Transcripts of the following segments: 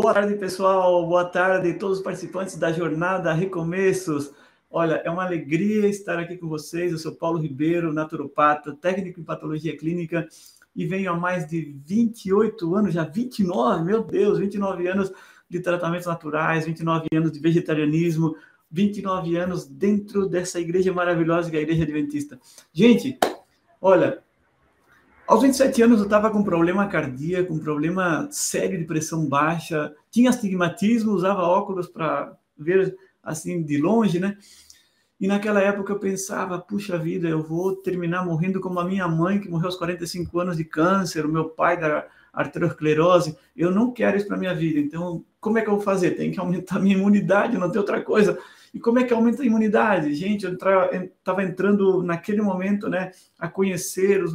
Boa tarde, pessoal. Boa tarde a todos os participantes da jornada Recomeços. Olha, é uma alegria estar aqui com vocês. Eu sou Paulo Ribeiro, naturopata, técnico em patologia clínica e venho há mais de 28 anos, já 29, meu Deus, 29 anos de tratamentos naturais, 29 anos de vegetarianismo, 29 anos dentro dessa igreja maravilhosa que é a Igreja Adventista. Gente, olha, aos 27 anos eu estava com problema cardíaco, um problema sério de pressão baixa, tinha astigmatismo, usava óculos para ver assim de longe, né? E naquela época eu pensava, puxa vida, eu vou terminar morrendo como a minha mãe, que morreu aos 45 anos de câncer, o meu pai da arteriosclerose. Eu não quero isso para minha vida. Então, como é que eu vou fazer? Tem que aumentar a minha imunidade, não tem outra coisa. E como é que aumenta a imunidade? Gente, eu estava entrando naquele momento, né, a conhecer os,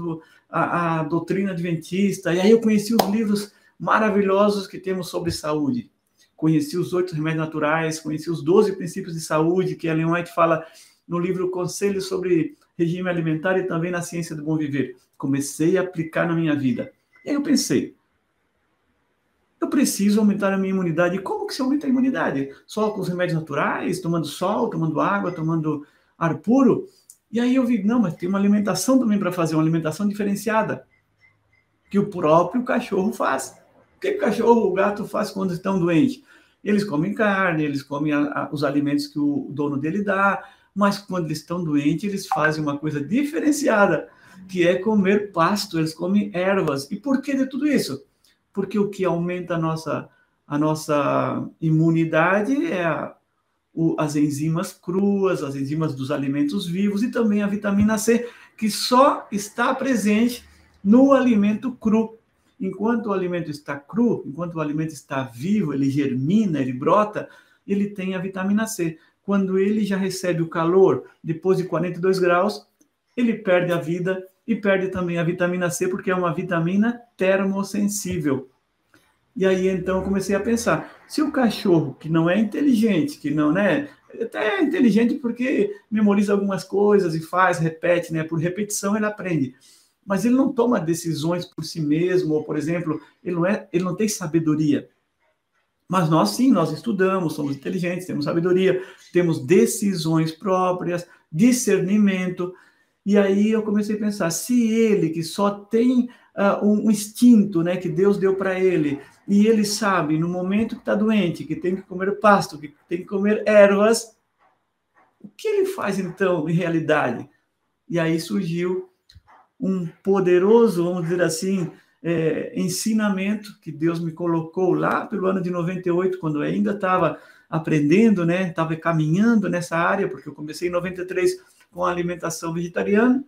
a, a doutrina adventista, e aí eu conheci os livros maravilhosos que temos sobre saúde. Conheci os oito remédios naturais, conheci os doze princípios de saúde que Ellen White fala no livro Conselhos sobre Regime Alimentar e também na Ciência do Bom Viver. Comecei a aplicar na minha vida. E aí eu pensei, eu preciso aumentar a minha imunidade. E como que se aumenta a imunidade? Só com os remédios naturais, tomando sol, tomando água, tomando ar puro? E aí eu vi, não, mas tem uma alimentação também para fazer, uma alimentação diferenciada, que o próprio cachorro faz. O que o cachorro, o gato faz quando estão doentes? Eles comem carne, eles comem a, a, os alimentos que o dono dele dá, mas quando eles estão doentes, eles fazem uma coisa diferenciada, que é comer pasto, eles comem ervas. E por que de tudo isso? Porque o que aumenta a nossa, a nossa imunidade é a, o, as enzimas cruas, as enzimas dos alimentos vivos e também a vitamina C, que só está presente no alimento cru. Enquanto o alimento está cru, enquanto o alimento está vivo, ele germina, ele brota, ele tem a vitamina C. Quando ele já recebe o calor, depois de 42 graus, ele perde a vida e perde também a vitamina C, porque é uma vitamina termosensível. E aí então eu comecei a pensar, se o cachorro que não é inteligente, que não, né, até é inteligente porque memoriza algumas coisas e faz, repete, né, por repetição ele aprende. Mas ele não toma decisões por si mesmo, ou por exemplo, ele não é, ele não tem sabedoria. Mas nós sim, nós estudamos, somos inteligentes, temos sabedoria, temos decisões próprias, discernimento. E aí eu comecei a pensar, se ele que só tem uh, um instinto, né, que Deus deu para ele, e ele sabe, no momento que está doente, que tem que comer pasto, que tem que comer ervas, o que ele faz então, em realidade? E aí surgiu um poderoso, vamos dizer assim, é, ensinamento que Deus me colocou lá pelo ano de 98, quando eu ainda estava aprendendo, né? Estava caminhando nessa área, porque eu comecei em 93 com a alimentação vegetariana,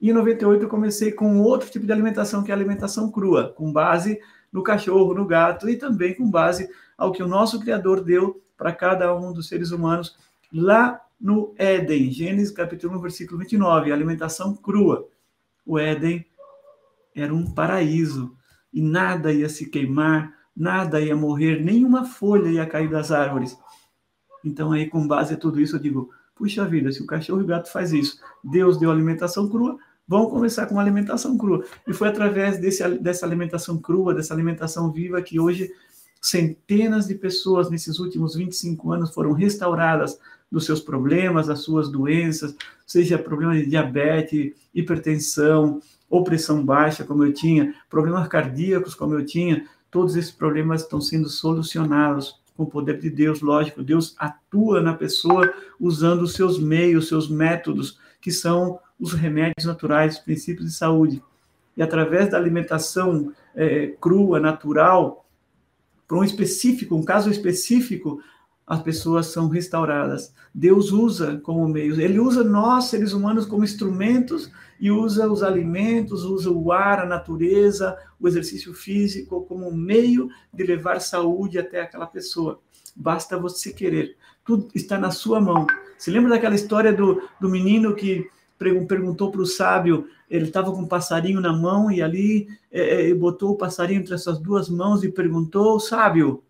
e em 98 eu comecei com outro tipo de alimentação, que é a alimentação crua, com base no cachorro, no gato e também com base ao que o nosso Criador deu para cada um dos seres humanos lá no Éden, Gênesis capítulo 1, versículo 29, alimentação crua. O Éden era um paraíso e nada ia se queimar, nada ia morrer, nenhuma folha ia cair das árvores. Então aí com base em tudo isso eu digo, puxa vida, se o cachorro e o gato faz isso, Deus deu alimentação crua, Vamos começar com uma alimentação crua. E foi através desse, dessa alimentação crua, dessa alimentação viva, que hoje centenas de pessoas nesses últimos 25 anos foram restauradas dos seus problemas, das suas doenças, seja problema de diabetes, hipertensão, ou pressão baixa, como eu tinha, problemas cardíacos, como eu tinha, todos esses problemas estão sendo solucionados com o poder de Deus, lógico. Deus atua na pessoa usando os seus meios, seus métodos, que são os remédios naturais, os princípios de saúde. E através da alimentação é, crua, natural, para um específico, um caso específico, as pessoas são restauradas. Deus usa como meios, Ele usa nós, seres humanos, como instrumentos e usa os alimentos, usa o ar, a natureza, o exercício físico como meio de levar saúde até aquela pessoa. Basta você querer. Tudo está na sua mão. Se lembra daquela história do, do menino que perguntou para o sábio, ele estava com um passarinho na mão e ali é, é, botou o passarinho entre essas duas mãos e perguntou, sábio,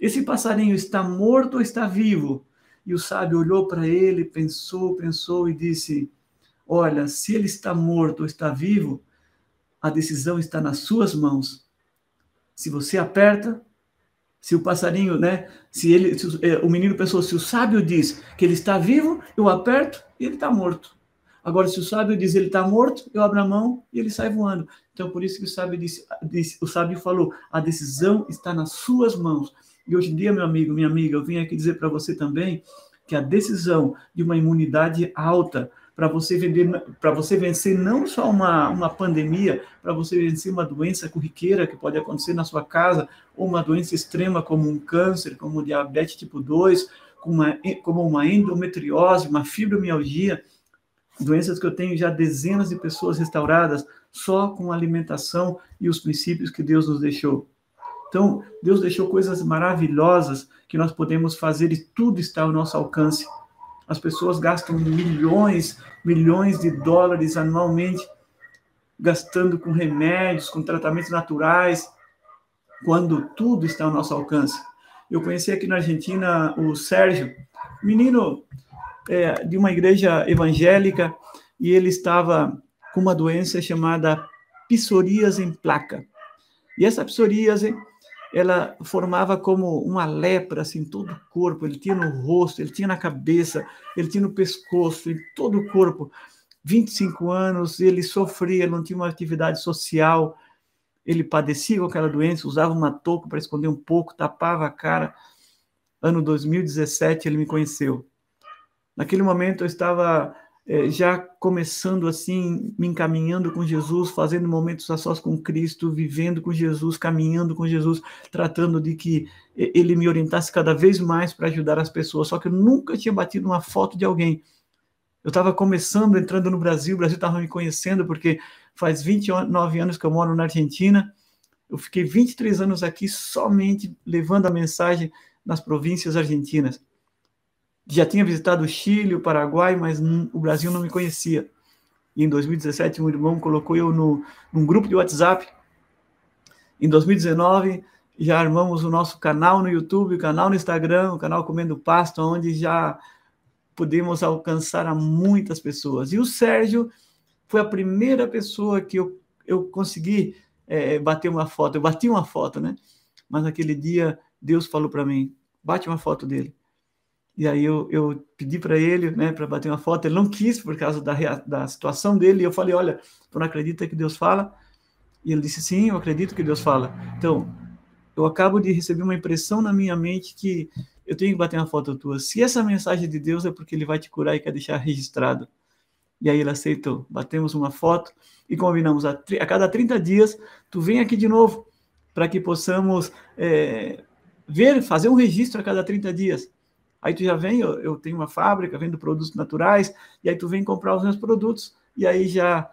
esse passarinho está morto ou está vivo? E o sábio olhou para ele, pensou, pensou e disse, olha, se ele está morto ou está vivo, a decisão está nas suas mãos. Se você aperta, Se o passarinho, né? Se ele, se é, o menino pensou, se o sábio diz que ele está vivo, eu aperto e ele está morto. Agora, se o sábio diz ele está morto, eu abro a mão e ele sai voando. Então, por isso que o sábio disse, disse, o sábio falou, a decisão está nas suas mãos. E hoje em dia, meu amigo, minha amiga, eu vim aqui dizer para você também que a decisão de uma imunidade alta para você vender, para você vencer não só uma, uma pandemia, para você vencer uma doença corriqueira que pode acontecer na sua casa, ou uma doença extrema como um câncer, como diabetes tipo 2, como uma, como uma endometriose, uma fibromialgia, doenças que eu tenho já dezenas de pessoas restauradas só com a alimentação e os princípios que Deus nos deixou. Então, Deus deixou coisas maravilhosas que nós podemos fazer e tudo está ao nosso alcance. As pessoas gastam milhões, milhões de dólares anualmente gastando com remédios, com tratamentos naturais, quando tudo está ao nosso alcance. Eu conheci aqui na Argentina o Sérgio, menino é, de uma igreja evangélica, e ele estava com uma doença chamada psoríase em placa. E essa psoríase ela formava como uma lepra assim todo o corpo, ele tinha no rosto, ele tinha na cabeça, ele tinha no pescoço, em todo o corpo. 25 anos, ele sofria, não tinha uma atividade social, ele padecia com aquela doença, usava uma touca para esconder um pouco, tapava a cara. Ano 2017 ele me conheceu. Naquele momento eu estava é, já começando assim, me encaminhando com Jesus, fazendo momentos a sós com Cristo, vivendo com Jesus, caminhando com Jesus, tratando de que ele me orientasse cada vez mais para ajudar as pessoas. Só que eu nunca tinha batido uma foto de alguém. Eu estava começando, entrando no Brasil, o Brasil estava me conhecendo, porque faz 29 anos que eu moro na Argentina. Eu fiquei 23 anos aqui somente levando a mensagem nas províncias argentinas já tinha visitado o Chile, o Paraguai, mas o Brasil não me conhecia. E em 2017, um irmão colocou eu no, num grupo de WhatsApp. Em 2019, já armamos o nosso canal no YouTube, o canal no Instagram, o canal Comendo Pasto, onde já pudemos alcançar a muitas pessoas. E o Sérgio foi a primeira pessoa que eu, eu consegui é, bater uma foto. Eu bati uma foto, né? Mas naquele dia, Deus falou para mim: bate uma foto dele. E aí eu, eu pedi para ele, né, para bater uma foto. Ele não quis por causa da, da situação dele. E eu falei, olha, tu não acredita que Deus fala? E ele disse, sim, eu acredito que Deus fala. Então, eu acabo de receber uma impressão na minha mente que eu tenho que bater uma foto tua. Se essa mensagem de Deus é porque ele vai te curar e quer deixar registrado. E aí ele aceitou. Batemos uma foto e combinamos. A, a cada 30 dias, tu vem aqui de novo para que possamos é, ver, fazer um registro a cada 30 dias. Aí tu já vem, eu, eu tenho uma fábrica, vendo produtos naturais, e aí tu vem comprar os meus produtos, e aí já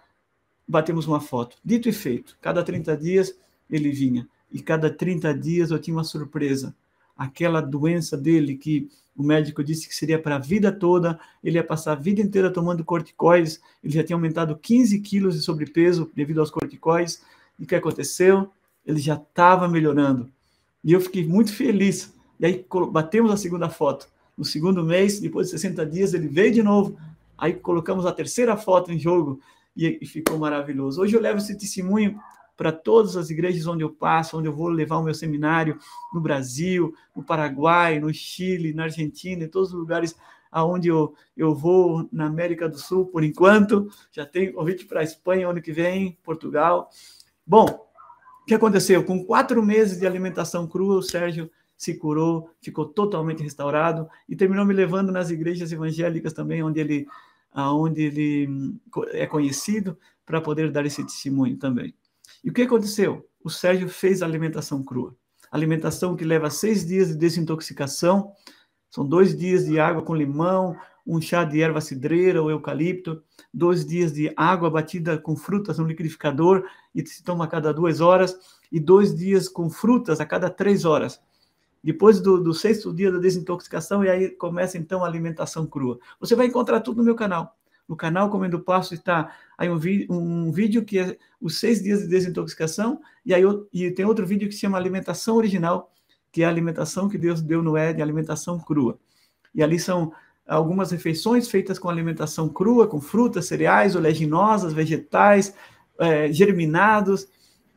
batemos uma foto. Dito e feito, cada 30 dias ele vinha, e cada 30 dias eu tinha uma surpresa. Aquela doença dele que o médico disse que seria para a vida toda, ele ia passar a vida inteira tomando corticoides, ele já tinha aumentado 15 quilos de sobrepeso devido aos corticoides, e o que aconteceu? Ele já estava melhorando. E eu fiquei muito feliz. E aí batemos a segunda foto. No segundo mês, depois de 60 dias, ele veio de novo. Aí colocamos a terceira foto em jogo e, e ficou maravilhoso. Hoje eu levo esse testemunho para todas as igrejas onde eu passo, onde eu vou levar o meu seminário, no Brasil, no Paraguai, no Chile, na Argentina, em todos os lugares aonde eu, eu vou na América do Sul por enquanto. Já tenho convite para a Espanha ano que vem, Portugal. Bom, o que aconteceu? Com quatro meses de alimentação crua, o Sérgio se curou, ficou totalmente restaurado e terminou me levando nas igrejas evangélicas também, onde ele, onde ele é conhecido, para poder dar esse testemunho também. E o que aconteceu? O Sérgio fez a alimentação crua. Alimentação que leva seis dias de desintoxicação, são dois dias de água com limão, um chá de erva cidreira ou eucalipto, dois dias de água batida com frutas no liquidificador e se toma a cada duas horas, e dois dias com frutas a cada três horas depois do, do, sexto dia da desintoxicação, e aí começa então a alimentação crua. Você vai encontrar tudo no meu canal. No canal Comendo Passo está aí um, um, vídeo que é os seis dias de desintoxicação, e aí e tem outro vídeo que se chama Alimentação Original, que é a alimentação que Deus deu no Éden, alimentação crua. E ali são algumas refeições feitas com alimentação crua, com frutas, cereais, oleaginosas, vegetais, é, germinados,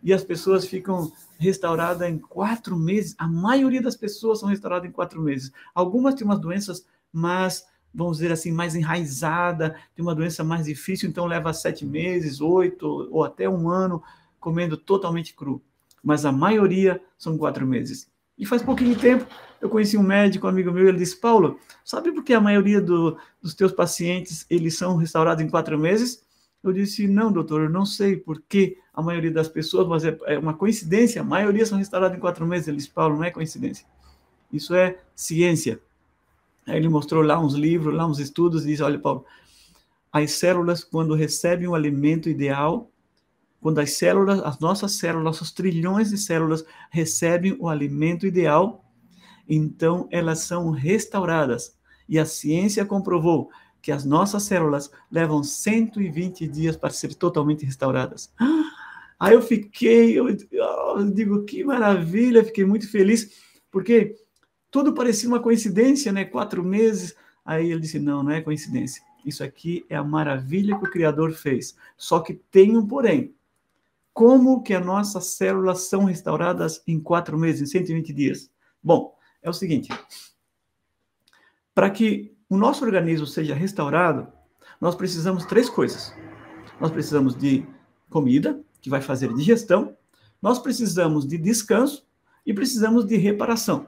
e as pessoas ficam restauradas em quatro meses. A maioria das pessoas são restauradas em quatro meses. Algumas têm umas doenças, mas vamos dizer assim, mais enraizada, tem uma doença mais difícil, então leva sete meses, oito ou até um ano comendo totalmente cru. Mas a maioria são quatro meses. E faz pouquinho tempo eu conheci um médico, um amigo meu, ele disse, Paulo, sabe por que a maioria do, dos teus pacientes, eles são restaurados em quatro meses? Eu disse, não, doutor, eu não sei por que a maioria das pessoas, mas é, é uma coincidência, a maioria são restaurados em quatro meses. Ele disse, Paulo, não é coincidência. Isso é ciência. Aí ele mostrou lá uns livros, lá uns estudos, e disse, olha, Paulo, as células, quando recebem o alimento ideal, quando as células, as nossas células, nossos trilhões de células recebem o alimento ideal, então elas são restauradas. E a ciência comprovou que as nossas células levam 120 dias para ser totalmente restauradas. Aí eu fiquei, eu, eu digo, que maravilha, fiquei muito feliz, porque tudo parecia uma coincidência, né? Quatro meses. Aí ele disse: não, não é coincidência. Isso aqui é a maravilha que o Criador fez. Só que tem um porém. Como que as nossas células são restauradas em quatro meses, em 120 dias? Bom, é o seguinte: para que o nosso organismo seja restaurado, nós precisamos três coisas. Nós precisamos de comida, que vai fazer digestão, nós precisamos de descanso e precisamos de reparação.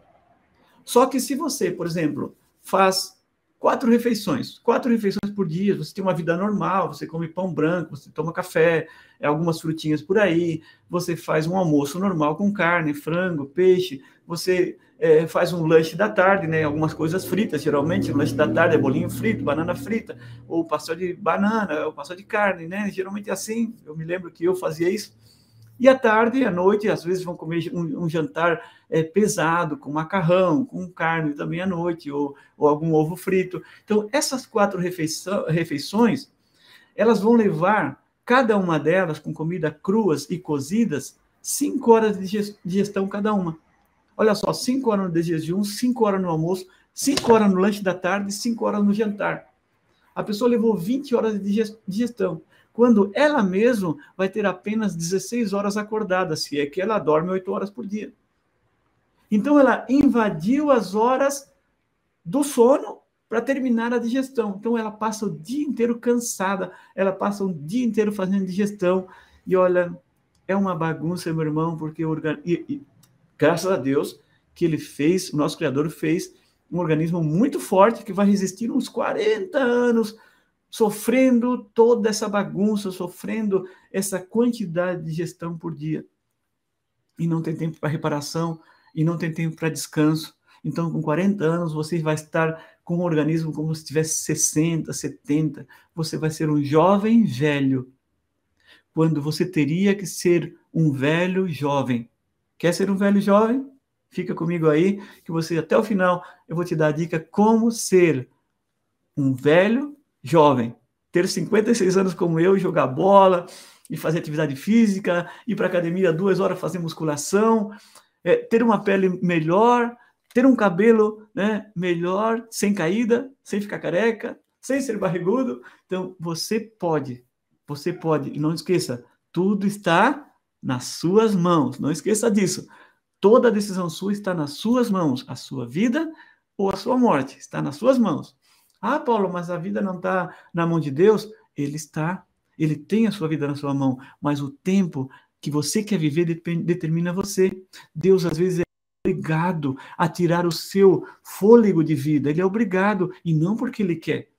Só que se você, por exemplo, faz quatro refeições, quatro refeições por dia, você tem uma vida normal, você come pão branco, você toma café, algumas frutinhas por aí, você faz um almoço normal com carne, frango, peixe, você é, faz um lanche da tarde, né? Algumas coisas fritas, geralmente o lanche da tarde é bolinho frito, banana frita, ou pastel de banana, ou pastel de carne, né? Geralmente é assim. Eu me lembro que eu fazia isso. E à tarde, à noite, às vezes vão comer um, um jantar é, pesado, com macarrão, com carne também à noite, ou, ou algum ovo frito. Então, essas quatro refeições, elas vão levar, cada uma delas, com comida cruas e cozidas, cinco horas de digestão cada uma. Olha só, cinco horas de jejum, cinco horas no almoço, cinco horas no lanche da tarde, cinco horas no jantar. A pessoa levou 20 horas de digestão quando ela mesma vai ter apenas 16 horas acordada, se é que ela dorme 8 horas por dia. Então, ela invadiu as horas do sono para terminar a digestão. Então, ela passa o dia inteiro cansada, ela passa o dia inteiro fazendo digestão. E olha, é uma bagunça, meu irmão, porque o e, e, graças a Deus que ele fez, o nosso Criador fez um organismo muito forte que vai resistir uns 40 anos sofrendo toda essa bagunça, sofrendo essa quantidade de gestão por dia. E não tem tempo para reparação, e não tem tempo para descanso. Então, com 40 anos, você vai estar com um organismo como se tivesse 60, 70. Você vai ser um jovem velho, quando você teria que ser um velho jovem. Quer ser um velho jovem? Fica comigo aí, que você até o final eu vou te dar a dica como ser um velho jovem, ter 56 anos como eu, jogar bola e fazer atividade física, ir para academia duas horas fazer musculação, é, ter uma pele melhor, ter um cabelo né, melhor, sem caída, sem ficar careca, sem ser barrigudo. Então, você pode, você pode. E não esqueça, tudo está nas suas mãos. Não esqueça disso. Toda decisão sua está nas suas mãos. A sua vida ou a sua morte está nas suas mãos. Ah, Paulo, mas a vida não está na mão de Deus? Ele está. Ele tem a sua vida na sua mão, mas o tempo que você quer viver determina você. Deus, às vezes, é obrigado a tirar o seu fôlego de vida. Ele é obrigado, e não porque ele quer.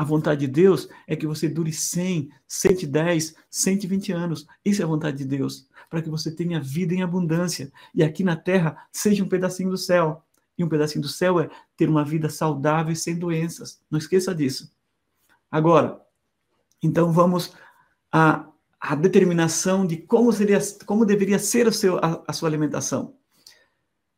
A vontade de Deus é que você dure 100, 110, 120 anos. Isso é a vontade de Deus. Para que você tenha vida em abundância. E aqui na terra seja um pedacinho do céu. E um pedacinho do céu é ter uma vida saudável e sem doenças. Não esqueça disso. Agora, então vamos à, à determinação de como seria, como deveria ser seu, a, a sua alimentação.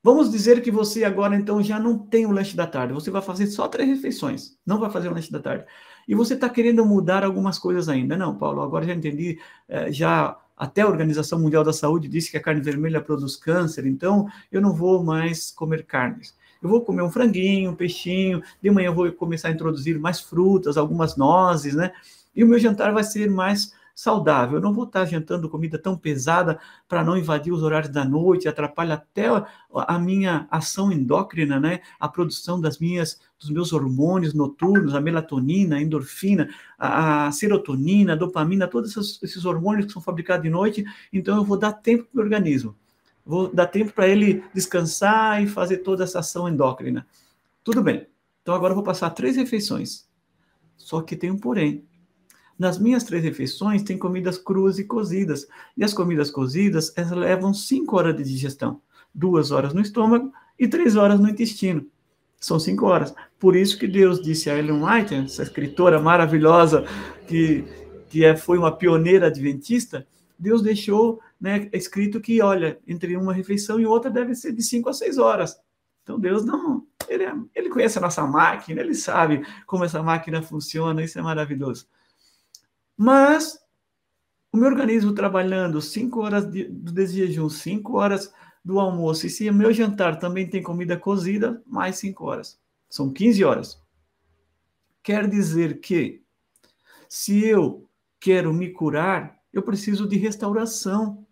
Vamos dizer que você agora então já não tem o lanche da tarde. Você vai fazer só três refeições. Não vai fazer o lanche da tarde. E você está querendo mudar algumas coisas ainda. Não, Paulo, agora já entendi, eh, já até a Organização Mundial da Saúde disse que a carne vermelha produz câncer, então eu não vou mais comer carnes. Eu vou comer um franguinho, um peixinho, de manhã eu vou começar a introduzir mais frutas, algumas nozes, né? E o meu jantar vai ser mais saudável. Eu não vou estar jantando comida tão pesada para não invadir os horários da noite, atrapalha até a minha ação endócrina, né? A produção das minhas, dos meus hormônios noturnos, a melatonina, a endorfina, a, serotonina, a dopamina, todos esses, esses hormônios que são fabricados de noite. Então eu vou dar tempo para o organismo. Vou dar tempo para ele descansar e fazer toda essa ação endócrina. Tudo bem. Então agora eu vou passar três refeições. Só que tem um porém. Nas minhas três refeições tem comidas cruas e cozidas. E as comidas cozidas, elas levam cinco horas de digestão. Duas horas no estômago e três horas no intestino. São cinco horas. Por isso que Deus disse a Ellen White, essa escritora maravilhosa que, que é, foi uma pioneira adventista, Deus deixou né, escrito que, olha, entre uma refeição e outra deve ser de cinco a seis horas. Então Deus não, ele, é, ele conhece a nossa máquina, ele sabe como essa máquina funciona, isso é maravilhoso. Mas o meu organismo trabalhando cinco horas de, do jejum, cinco horas do almoço, e se o meu jantar também tem comida cozida, mais cinco horas. São 15 horas. Quer dizer que, se eu quero me curar, eu preciso de restauração.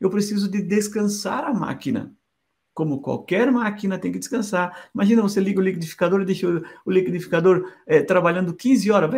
Eu preciso de descansar a máquina como qualquer máquina tem que descansar. Imagina você liga o liquidificador e deixa o, liquidificador é, trabalhando 15 horas.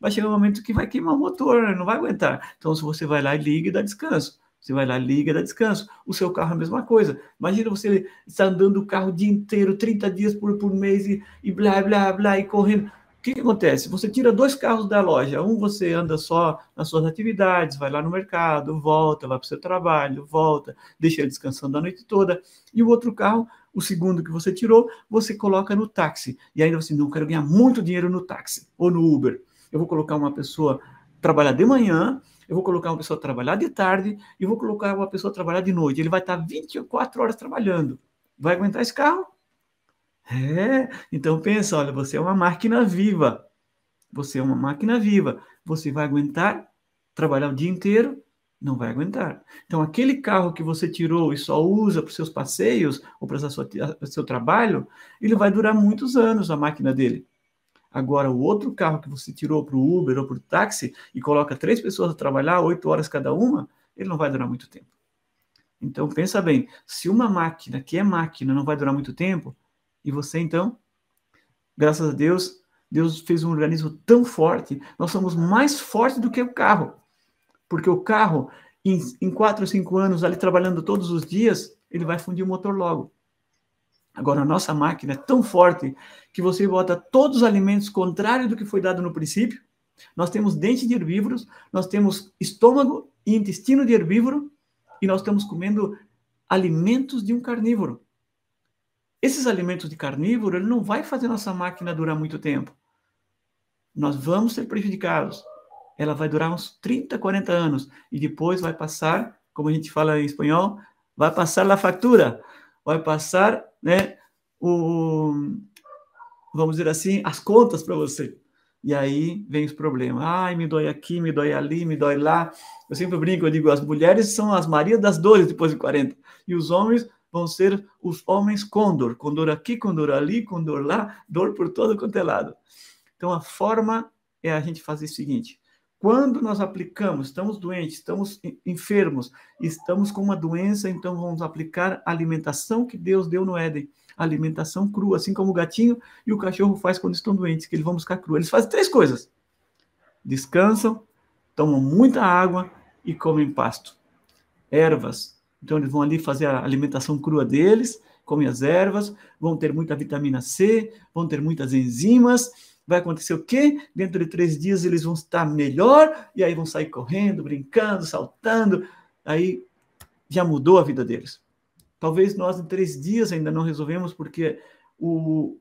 Vai chegar um momento que vai queimar o motor, né? não vai aguentar. Então, se você vai lá e liga e dá descanso. Você vai lá, liga, dá descanso. O seu carro é a mesma coisa. Imagina você estar andando o carro o dia inteiro, 30 dias por, por mês e, e blá, blá, blá, e correndo. O que, que, acontece? Você tira dois carros da loja. Um você anda só nas suas atividades, vai lá no mercado, volta, vai para o seu trabalho, volta, deixa ele descansando a noite toda. E o outro carro, o segundo que você tirou, você coloca no táxi. E ainda você não quero ganhar muito dinheiro no táxi ou no Uber. Eu vou colocar uma pessoa trabalhar de manhã, eu vou colocar uma pessoa trabalhar de tarde e vou colocar uma pessoa trabalhar de noite. Ele vai estar 24 horas trabalhando. Vai aguentar esse carro? É, então pensa, olha, você é uma máquina viva. Você é uma máquina viva. Você vai aguentar trabalhar o dia inteiro? Não vai aguentar. Então, aquele carro que você tirou e só usa para os seus passeios ou para o seu trabalho, ele vai durar muitos anos, a máquina dele. Agora, o outro carro que você tirou para o Uber ou para o táxi e coloca três pessoas a trabalhar, oito horas cada uma, ele não vai durar muito tempo. Então, pensa bem, se uma máquina que é máquina não vai durar muito tempo, e você, então, graças a Deus, Deus fez um organismo tão forte, nós somos mais fortes do que o carro. Porque o carro, em, em quatro ou cinco anos, ali trabalhando todos os dias, ele vai fundir o motor logo. Agora, a nossa máquina é tão forte que você bota todos os alimentos contrários do que foi dado no princípio. Nós temos dente de herbívoros, nós temos estômago e intestino de herbívoro, e nós estamos comendo alimentos de um carnívoro. Esses alimentos de carnívoro, ele não vai fazer nossa máquina durar muito tempo. Nós vamos ser prejudicados. Ela vai durar uns 30, 40 anos e depois vai passar, como a gente fala em espanhol, vai passar a fatura, vai passar, né, o vamos dizer assim, as contas para você. E aí vem os problemas. Ai, me dói aqui, me dói ali, me dói lá. Eu sempre brinco, eu digo, as mulheres são as Marias das dores depois de 40. E os homens vão ser os homens condor, condor aqui, condor ali, condor lá, dor por todo quanto é lado. Então a forma é a gente fazer o seguinte: quando nós aplicamos, estamos doentes, estamos enfermos, estamos com uma doença, então vamos aplicar a alimentação que Deus deu no Éden, alimentação crua, assim como o gatinho e o cachorro faz quando estão doentes, que eles vão buscar crua. Eles fazem três coisas: descansam, tomam muita água e comem pasto. Ervas, então, eles vão ali fazer a alimentação crua deles, comem as ervas, vão ter muita vitamina C, vão ter muitas enzimas. Vai acontecer o quê? Dentro de três dias eles vão estar melhor, e aí vão sair correndo, brincando, saltando. Aí já mudou a vida deles. Talvez nós em três dias ainda não resolvemos, porque o,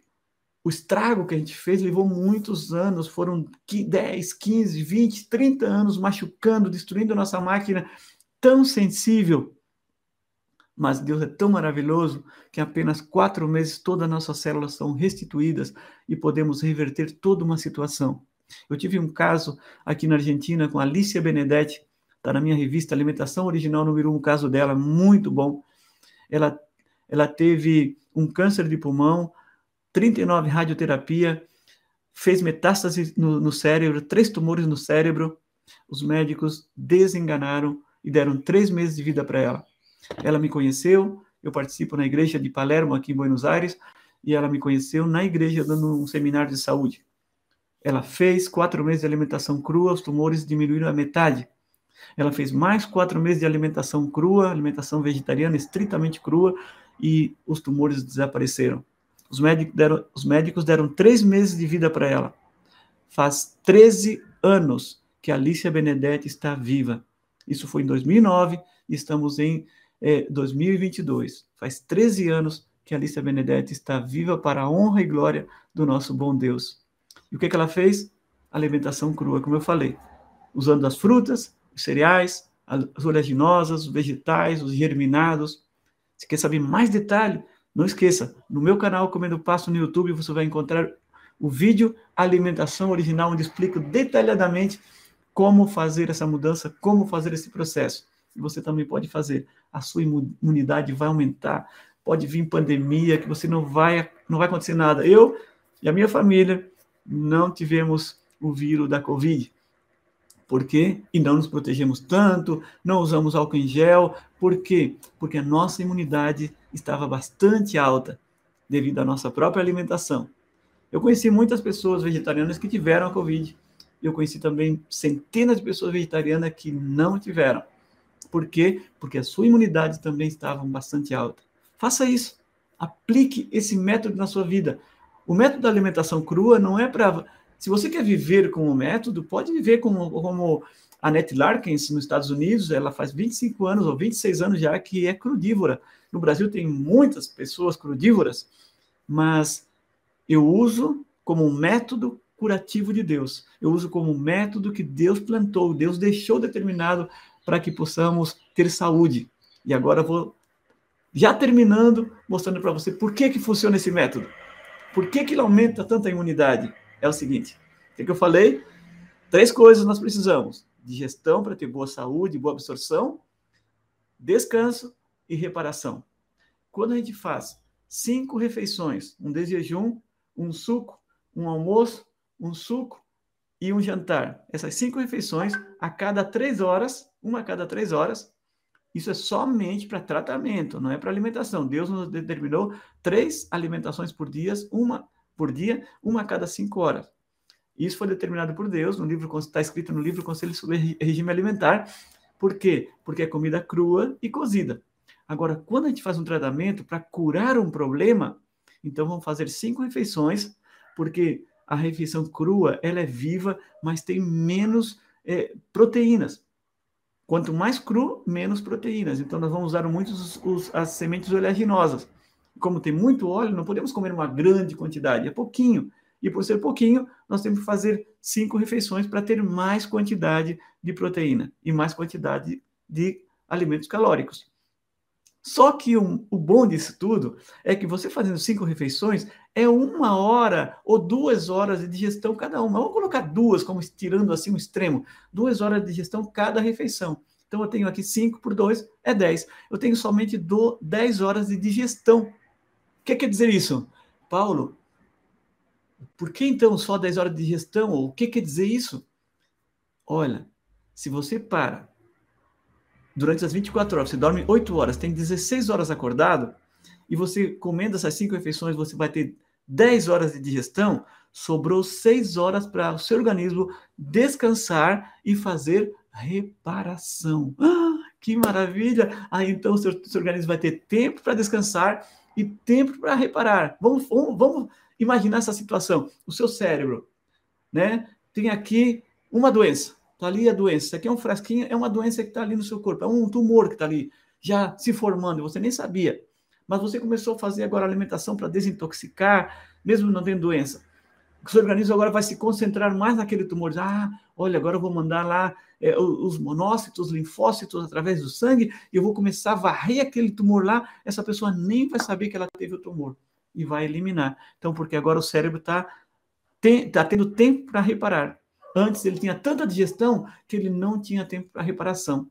o estrago que a gente fez levou muitos anos, foram 10, 15, 20, 30 anos machucando, destruindo a nossa máquina tão sensível mas Deus é tão maravilhoso que em apenas quatro meses todas as nossas células são restituídas e podemos reverter toda uma situação. Eu tive um caso aqui na Argentina com Alicia Benedetti, está na minha revista Alimentação Original número 1, um caso dela, muito bom. Ela, ela teve um câncer de pulmão, 39 radioterapia, fez metástase no, no cérebro, três tumores no cérebro, Os médicos desenganaram e deram três meses de vida para ela. Ela me conheceu, eu participo na igreja de Palermo, aqui em Buenos Aires, e ela me conheceu na igreja dando um seminário de saúde. Ela fez quatro meses de alimentação crua, os tumores diminuíram a metade. Ela fez mais quatro meses de alimentação crua, alimentação vegetariana estritamente crua, e os tumores desapareceram. Os médicos deram, os médicos deram três meses de vida para ela. Faz 13 anos que Alicia Benedetti está viva. Isso foi em 2009 e estamos em é, 2022. Faz 13 anos que Alicia Benedetti está viva para a honra e glória do nosso bom Deus. E o que, que ela fez? Alimentação crua, como eu falei, usando as frutas, os cereais, as oleaginosas, os vegetais, os germinados. Se quer saber mais detalhe, não esqueça, no meu canal Comendo Passo no YouTube você vai encontrar o vídeo Alimentação Original, onde explico detalhadamente como fazer essa mudança, como fazer esse processo. Você também pode fazer. A sua imunidade vai aumentar. Pode vir pandemia, que você não vai, não vai acontecer nada. Eu e a minha família não tivemos o vírus da Covid. Por quê? E não nos protegemos tanto, não usamos álcool em gel. Por quê? Porque a nossa imunidade estava bastante alta devido à nossa própria alimentação. Eu conheci muitas pessoas vegetarianas que tiveram a Covid. Eu conheci também centenas de pessoas vegetarianas que não tiveram. Por quê? Porque a sua imunidade também estava bastante alta. Faça isso. Aplique esse método na sua vida. O método da alimentação crua não é para. Se você quer viver com o método, pode viver como, como a Net Larkins nos Estados Unidos. Ela faz 25 anos ou 26 anos já que é crudívora. No Brasil tem muitas pessoas crudívoras, mas eu uso como um método curativo de Deus. Eu uso como um método que Deus plantou, Deus deixou determinado para que possamos ter saúde. E agora vou, já terminando, mostrando para você por que, que funciona esse método. Por que, que ele aumenta tanta imunidade? É o seguinte: o que, que eu falei? Três coisas nós precisamos: digestão para ter boa saúde, boa absorção, descanso e reparação. Quando a gente faz cinco refeições, um de jejum, um suco, um almoço, um suco e um jantar. Essas cinco refeições, a cada três horas, uma a cada três horas, isso é somente para tratamento, não é para alimentação. Deus nos determinou três alimentações por dia, uma por dia, uma a cada cinco horas. Isso foi determinado por Deus no livro está escrito no livro Conselho sobre Regime Alimentar. Por quê? Porque é comida crua e cozida. Agora, quando a gente faz um tratamento para curar um problema, então vamos fazer cinco refeições, porque a refeição crua, ela é viva, mas tem menos é, proteínas. Quanto mais cru, menos proteínas. Então, nós vamos usar muito os, os, as sementes oleaginosas. Como tem muito óleo, não podemos comer uma grande quantidade, é pouquinho. E por ser pouquinho, nós temos que fazer cinco refeições para ter mais quantidade de proteína e mais quantidade de alimentos calóricos. Só que um, o bom disso tudo é que você fazendo cinco refeições é uma hora ou duas horas de digestão cada uma. Vamos colocar duas, como tirando assim um extremo. Duas horas de digestão cada refeição. Então eu tenho aqui cinco por dois é dez. Eu tenho somente do, dez horas de digestão. O que quer dizer isso? Paulo, por que então só dez horas de digestão? O que quer dizer isso? Olha, se você para durante as 24 horas, você dorme 8 horas, tem 16 horas acordado, e você comendo essas 5 refeições, você vai ter 10 horas de digestão, sobrou 6 horas para o seu organismo descansar e fazer reparação. Ah, que maravilha! Aí então o seu, seu organismo vai ter tempo para descansar e tempo para reparar. Vamos, vamos, vamos imaginar essa situação. O seu cérebro, né? Tem aqui uma doença. Está ali a doença. Isso aqui é um frasquinho, é uma doença que está ali no seu corpo, é um tumor que está ali, já se formando, você nem sabia. Mas você começou a fazer agora alimentação para desintoxicar, mesmo não tendo doença. O seu organismo agora vai se concentrar mais naquele tumor. Ah, olha, agora eu vou mandar lá é, os monócitos, os linfócitos através do sangue, e eu vou começar a varrer aquele tumor lá. Essa pessoa nem vai saber que ela teve o tumor e vai eliminar. Então, porque agora o cérebro está tá tendo tempo para reparar. Antes ele tinha tanta digestão que ele não tinha tempo para reparação.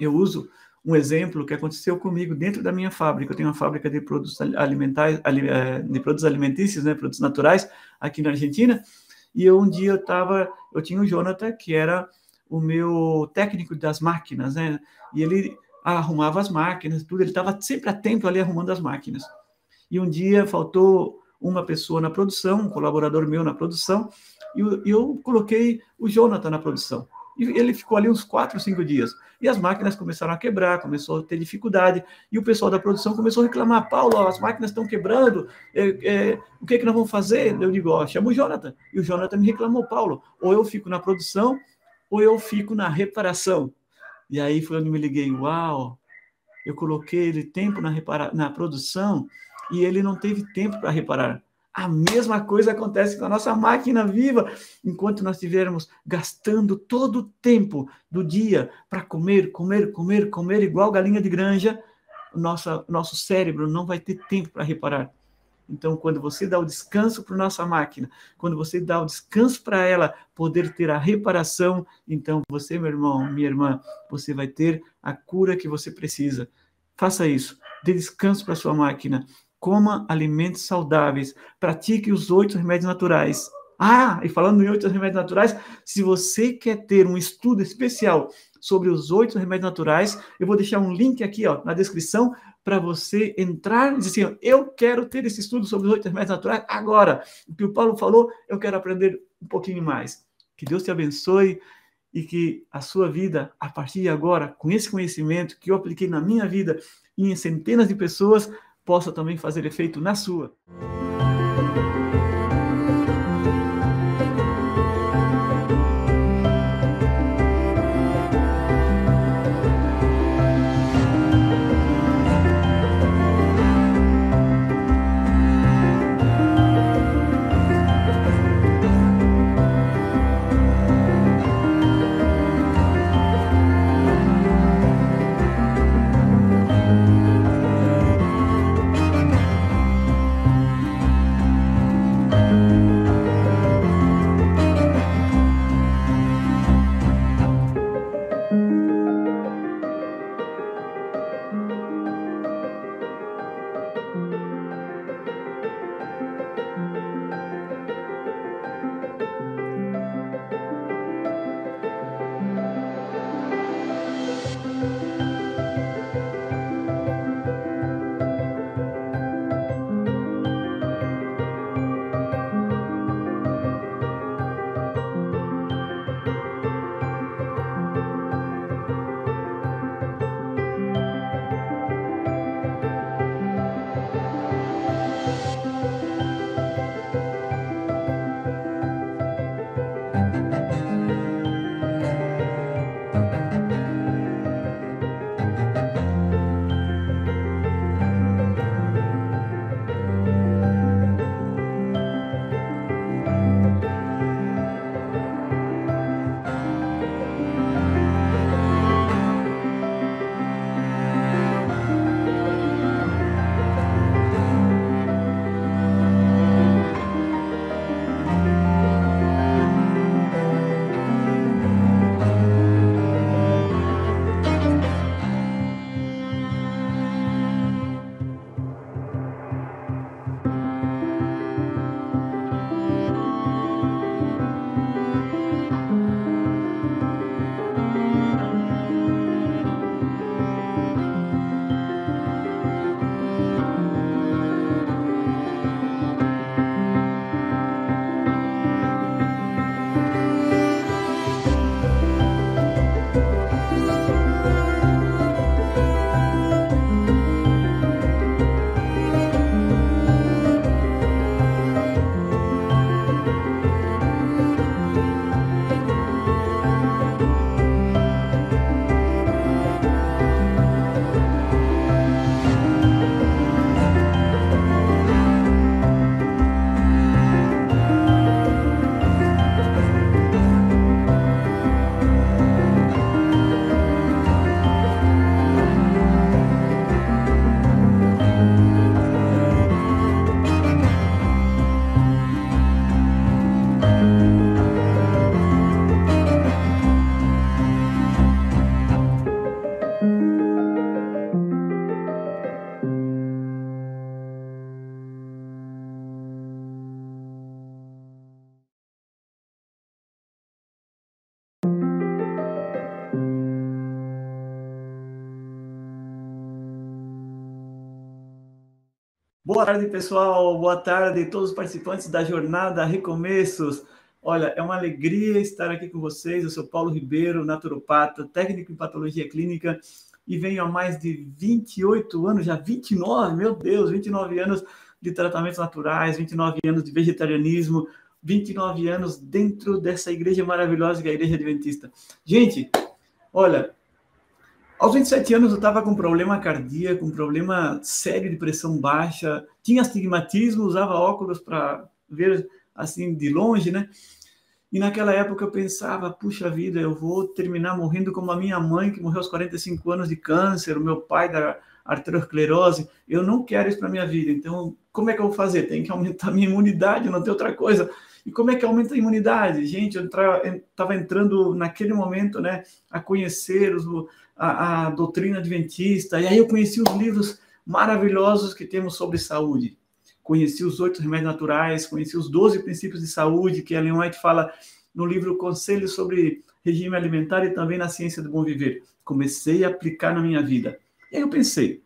Eu uso um exemplo que aconteceu comigo dentro da minha fábrica. Eu tenho uma fábrica de produtos alimentares, eh, de produtos alimentícios, né, produtos naturais, aqui na Argentina. E eu, um dia eu estava, eu tinha o Jonathan, que era o meu técnico das máquinas, né? E ele arrumava as máquinas, tudo, ele estava sempre atento ali arrumando as máquinas. E um dia faltou uma pessoa na produção, um colaborador meu na produção, e eu, eu coloquei o Jonathan na produção. E ele ficou ali uns quatro, cinco dias. E as máquinas começaram a quebrar, começou a ter dificuldade. E o pessoal da produção começou a reclamar: Paulo, as máquinas estão quebrando, é, é, o que, é que nós vamos fazer? Eu digo: ó, chama o Jonathan. E o Jonathan me reclamou: Paulo, ou eu fico na produção, ou eu fico na reparação. E aí foi onde me liguei: uau, eu coloquei ele tempo na, repara na produção e ele não teve tempo para reparar. A mesma coisa acontece com a nossa máquina viva. Enquanto nós estivermos gastando todo o tempo do dia para comer, comer, comer, comer, igual galinha de granja, o nosso, nosso cérebro não vai ter tempo para reparar. Então, quando você dá o descanso para nossa máquina, quando você dá o descanso para ela poder ter a reparação, então você, meu irmão, minha irmã, você vai ter a cura que você precisa. Faça isso. Dê descanso para sua máquina coma alimentos saudáveis, pratique os oito remédios naturais. Ah, e falando em oito remédios naturais, se você quer ter um estudo especial sobre os oito remédios naturais, eu vou deixar um link aqui ó, na descrição para você entrar e dizer assim, eu quero ter esse estudo sobre os oito remédios naturais agora. O que o Paulo falou, eu quero aprender um pouquinho mais. Que Deus te abençoe e que a sua vida, a partir de agora, com esse conhecimento que eu apliquei na minha vida e em centenas de pessoas, possa também fazer efeito na sua. Boa tarde, pessoal. Boa tarde a todos os participantes da jornada Recomeços. Olha, é uma alegria estar aqui com vocês. Eu sou Paulo Ribeiro, naturopata, técnico em patologia clínica e venho há mais de 28 anos, já 29, meu Deus, 29 anos de tratamentos naturais, 29 anos de vegetarianismo, 29 anos dentro dessa igreja maravilhosa que é a Igreja Adventista. Gente, olha, aos 27 anos eu estava com problema cardíaco, um problema sério de pressão baixa, tinha astigmatismo, usava óculos para ver assim de longe, né? E naquela época eu pensava, puxa vida, eu vou terminar morrendo como a minha mãe, que morreu aos 45 anos de câncer, o meu pai da arteriosclerose. Eu não quero isso para minha vida. Então, como é que eu vou fazer? Tem que aumentar a minha imunidade, não tem outra coisa. E como é que aumenta a imunidade? Gente, eu estava entrando naquele momento, né, a conhecer os, a, a doutrina adventista, e aí eu conheci os livros maravilhosos que temos sobre saúde. Conheci os oito remédios naturais, conheci os doze princípios de saúde que Ellen White fala no livro Conselhos sobre Regime Alimentar e também na Ciência do Bom Viver. Comecei a aplicar na minha vida. E aí eu pensei,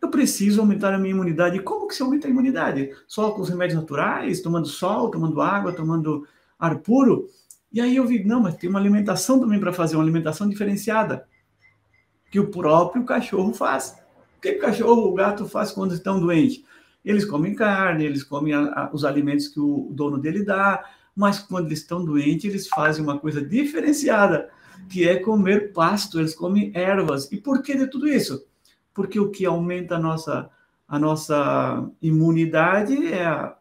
eu preciso aumentar a minha imunidade. Como que se aumenta a imunidade? Só com os remédios naturais, tomando sol, tomando água, tomando ar puro? E aí eu vi, não, mas tem uma alimentação também para fazer, uma alimentação diferenciada, que o próprio cachorro faz. O que o cachorro, o gato faz quando estão doentes? Eles comem carne, eles comem a, a, os alimentos que o dono dele dá, mas quando eles estão doentes, eles fazem uma coisa diferenciada, que é comer pasto, eles comem ervas. E por que de tudo isso? Porque o que aumenta a nossa, a nossa imunidade é a,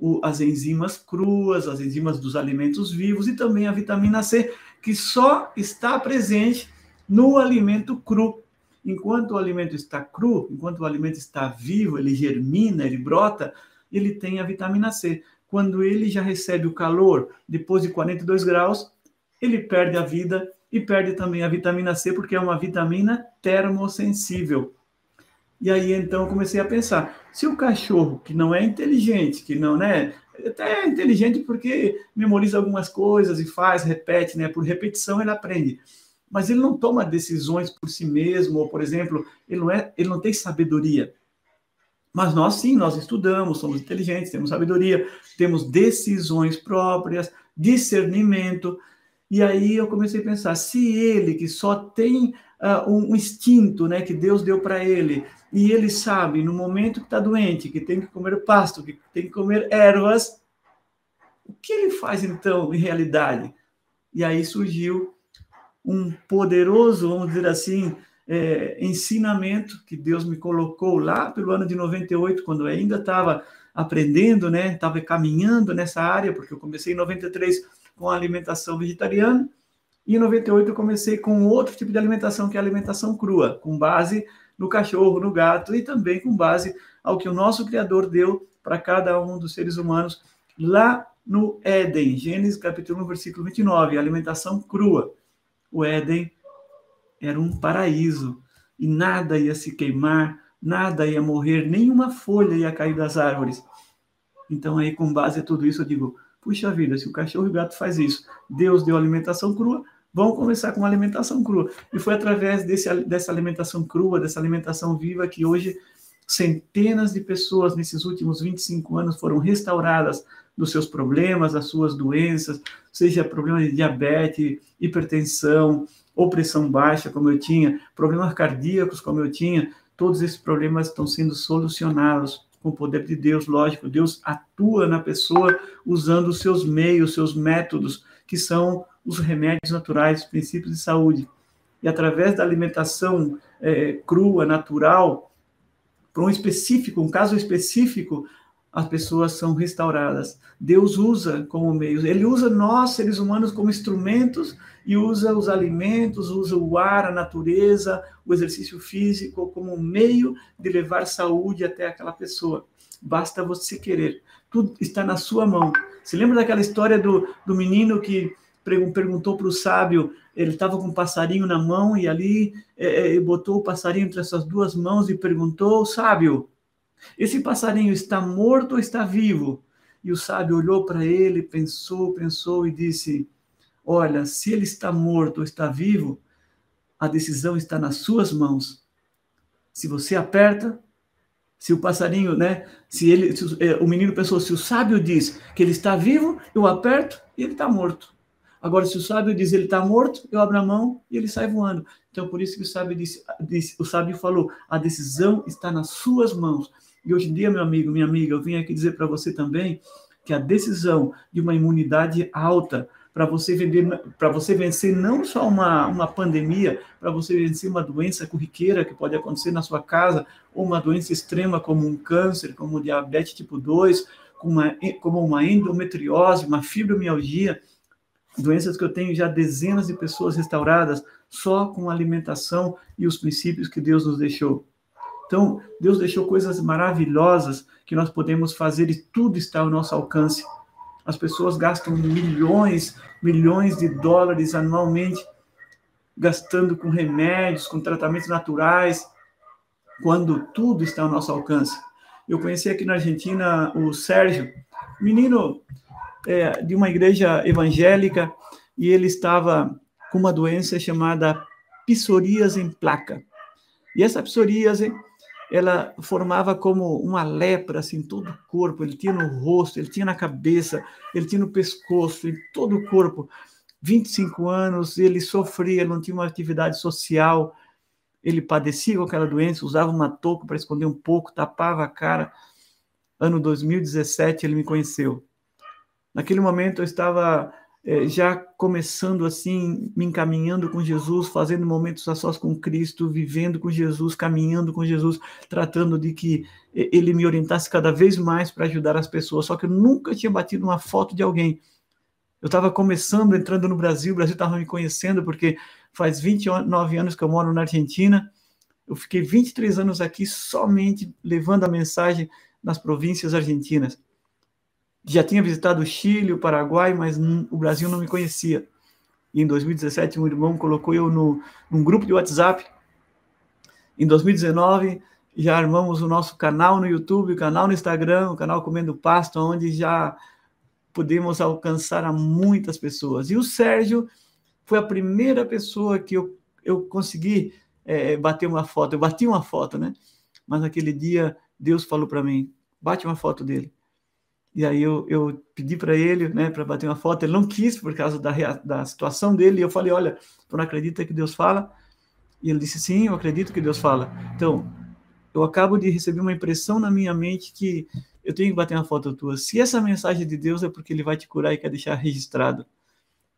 o, as enzimas cruas, as enzimas dos alimentos vivos e também a vitamina C, que só está presente no alimento cru. Enquanto o alimento está cru, enquanto o alimento está vivo, ele germina, ele brota, ele tem a vitamina C. Quando ele já recebe o calor, depois de 42 graus, ele perde a vida e perde também a vitamina C, porque é uma vitamina termosensível. E aí então eu comecei a pensar, se o cachorro que não é inteligente, que não, né, até é inteligente porque memoriza algumas coisas e faz, repete, né, por repetição ele aprende. Mas ele não toma decisões por si mesmo, ou por exemplo, ele não é, ele não tem sabedoria. Mas nós sim, nós estudamos, somos inteligentes, temos sabedoria, temos decisões próprias, discernimento. E aí eu comecei a pensar, se ele que só tem uh, um instinto, né, que Deus deu para ele, e ele sabe, no momento que está doente, que tem que comer pasto, que tem que comer ervas, o que ele faz então, em realidade? E aí surgiu um poderoso, vamos dizer assim, é, ensinamento que Deus me colocou lá pelo ano de 98, quando eu ainda estava aprendendo, né? Estava caminhando nessa área, porque eu comecei em 93 com a alimentação vegetariana, e em 98 eu comecei com outro tipo de alimentação, que é a alimentação crua, com base no cachorro, no gato e também com base ao que o nosso Criador deu para cada um dos seres humanos lá no Éden, Gênesis capítulo 1, versículo 29, alimentação crua. O Éden era um paraíso e nada ia se queimar, nada ia morrer, nenhuma folha ia cair das árvores. Então aí com base em tudo isso eu digo, puxa vida, se o cachorro e o gato faz isso, Deus deu alimentação crua, Vamos começar com alimentação crua. E foi através desse, dessa alimentação crua, dessa alimentação viva, que hoje centenas de pessoas nesses últimos 25 anos foram restauradas dos seus problemas, das suas doenças, seja problema de diabetes, hipertensão, ou pressão baixa, como eu tinha, problemas cardíacos, como eu tinha, todos esses problemas estão sendo solucionados com o poder de Deus, lógico. Deus atua na pessoa usando os seus meios, seus métodos, que são os remédios naturais, os princípios de saúde. E através da alimentação é, crua, natural, para um específico, um caso específico, as pessoas são restauradas. Deus usa como meios, Ele usa nós, seres humanos, como instrumentos e usa os alimentos, usa o ar, a natureza, o exercício físico como meio de levar saúde até aquela pessoa. Basta você querer. Tudo está na sua mão. Se lembra daquela história do, do menino que perguntou para o sábio, ele estava com um passarinho na mão e ali é, é, botou o passarinho entre essas duas mãos e perguntou, sábio, esse passarinho está morto ou está vivo? E o sábio olhou para ele, pensou, pensou e disse, olha, se ele está morto ou está vivo, a decisão está nas suas mãos. Se você aperta, Se o passarinho, né? Se ele, se é, o menino pensou, se o sábio diz que ele está vivo, eu aperto e ele está morto. Agora, se o sábio diz ele está morto, eu abro a mão e ele sai voando. Então, por isso que o sábio disse, disse, o sábio falou, a decisão está nas suas mãos. E hoje em dia, meu amigo, minha amiga, eu vim aqui dizer para você também que a decisão de uma imunidade alta para você vender, para você vencer não só uma, uma pandemia, para você vencer uma doença corriqueira que pode acontecer na sua casa, ou uma doença extrema como um câncer, como diabetes tipo 2, como uma, como uma endometriose, uma fibromialgia, doenças que eu tenho já dezenas de pessoas restauradas só com a alimentação e os princípios que Deus nos deixou. Então, Deus deixou coisas maravilhosas que nós podemos fazer e tudo está ao nosso alcance. As pessoas gastam milhões, milhões de dólares anualmente gastando com remédios, com tratamentos naturais, quando tudo está ao nosso alcance. Eu conheci aqui na Argentina o Sérgio, menino é, de uma igreja evangélica, e ele estava com uma doença chamada psoríase em placa. E essa psoríase ela formava como uma lepra assim, em todo o corpo. Ele tinha no rosto, ele tinha na cabeça, ele tinha no pescoço, em todo o corpo. 25 anos, ele sofria, não tinha uma atividade social, ele padecia com aquela doença, usava uma touca para esconder um pouco, tapava a cara. Ano 2017 ele me conheceu. Naquele momento eu estava é, já começando assim, me encaminhando com Jesus, fazendo momentos a sós com Cristo, vivendo com Jesus, caminhando com Jesus, tratando de que ele me orientasse cada vez mais para ajudar as pessoas. Só que eu nunca tinha batido uma foto de alguém. Eu estava começando, entrando no Brasil, o Brasil estava me conhecendo, porque faz 29 anos que eu moro na Argentina. Eu fiquei 23 anos aqui somente levando a mensagem nas províncias argentinas já tinha visitado o Chile, o Paraguai, mas o Brasil não me conhecia. E em 2017, um irmão colocou eu no, num grupo de WhatsApp. Em 2019, já armamos o nosso canal no YouTube, o canal no Instagram, o canal Comendo Pasto, onde já pudemos alcançar a muitas pessoas. E o Sérgio foi a primeira pessoa que eu, eu consegui é, bater uma foto. Eu bati uma foto, né? Mas naquele dia, Deus falou para mim: bate uma foto dele. E aí eu, eu pedi para ele, né, para bater uma foto. Ele não quis por causa da, da situação dele. E eu falei, olha, tu não acredita que Deus fala? E ele disse, sim, eu acredito que Deus fala. Então, eu acabo de receber uma impressão na minha mente que eu tenho que bater uma foto tua. Se essa mensagem de Deus é porque ele vai te curar e quer deixar registrado.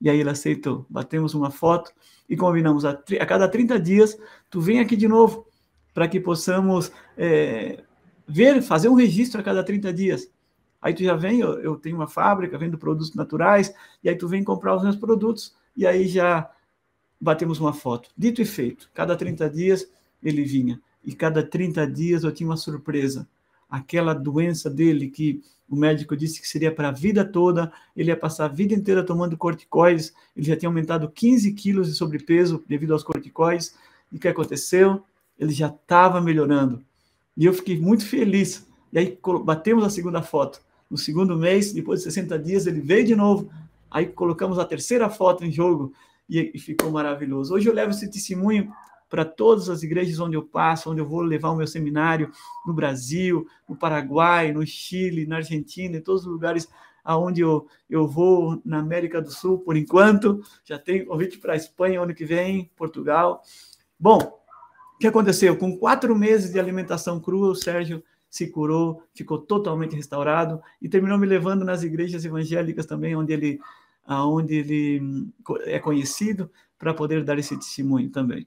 E aí ele aceitou. Batemos uma foto e combinamos a, a cada 30 dias, tu vem aqui de novo para que possamos é, ver, fazer um registro a cada 30 dias. Aí tu já vem, eu, eu tenho uma fábrica, vendo produtos naturais, e aí tu vem comprar os meus produtos, e aí já batemos uma foto. Dito e feito, cada 30 dias ele vinha, e cada 30 dias eu tinha uma surpresa. Aquela doença dele que o médico disse que seria para a vida toda, ele ia passar a vida inteira tomando corticoides, ele já tinha aumentado 15 quilos de sobrepeso devido aos corticoides, e o que aconteceu? Ele já estava melhorando. E eu fiquei muito feliz. E aí batemos a segunda foto. No segundo mês, depois de 60 dias, ele veio de novo. Aí colocamos a terceira foto em jogo e, e ficou maravilhoso. Hoje eu levo esse testemunho para todas as igrejas onde eu passo, onde eu vou levar o meu seminário, no Brasil, no Paraguai, no Chile, na Argentina, em todos os lugares aonde eu, eu vou na América do Sul, por enquanto. Já tenho convite para a Espanha ano que vem, Portugal. Bom, o que aconteceu? Com quatro meses de alimentação crua, o Sérgio se curou, ficou totalmente restaurado e terminou me levando nas igrejas evangélicas também, onde ele, onde ele é conhecido, para poder dar esse testemunho também.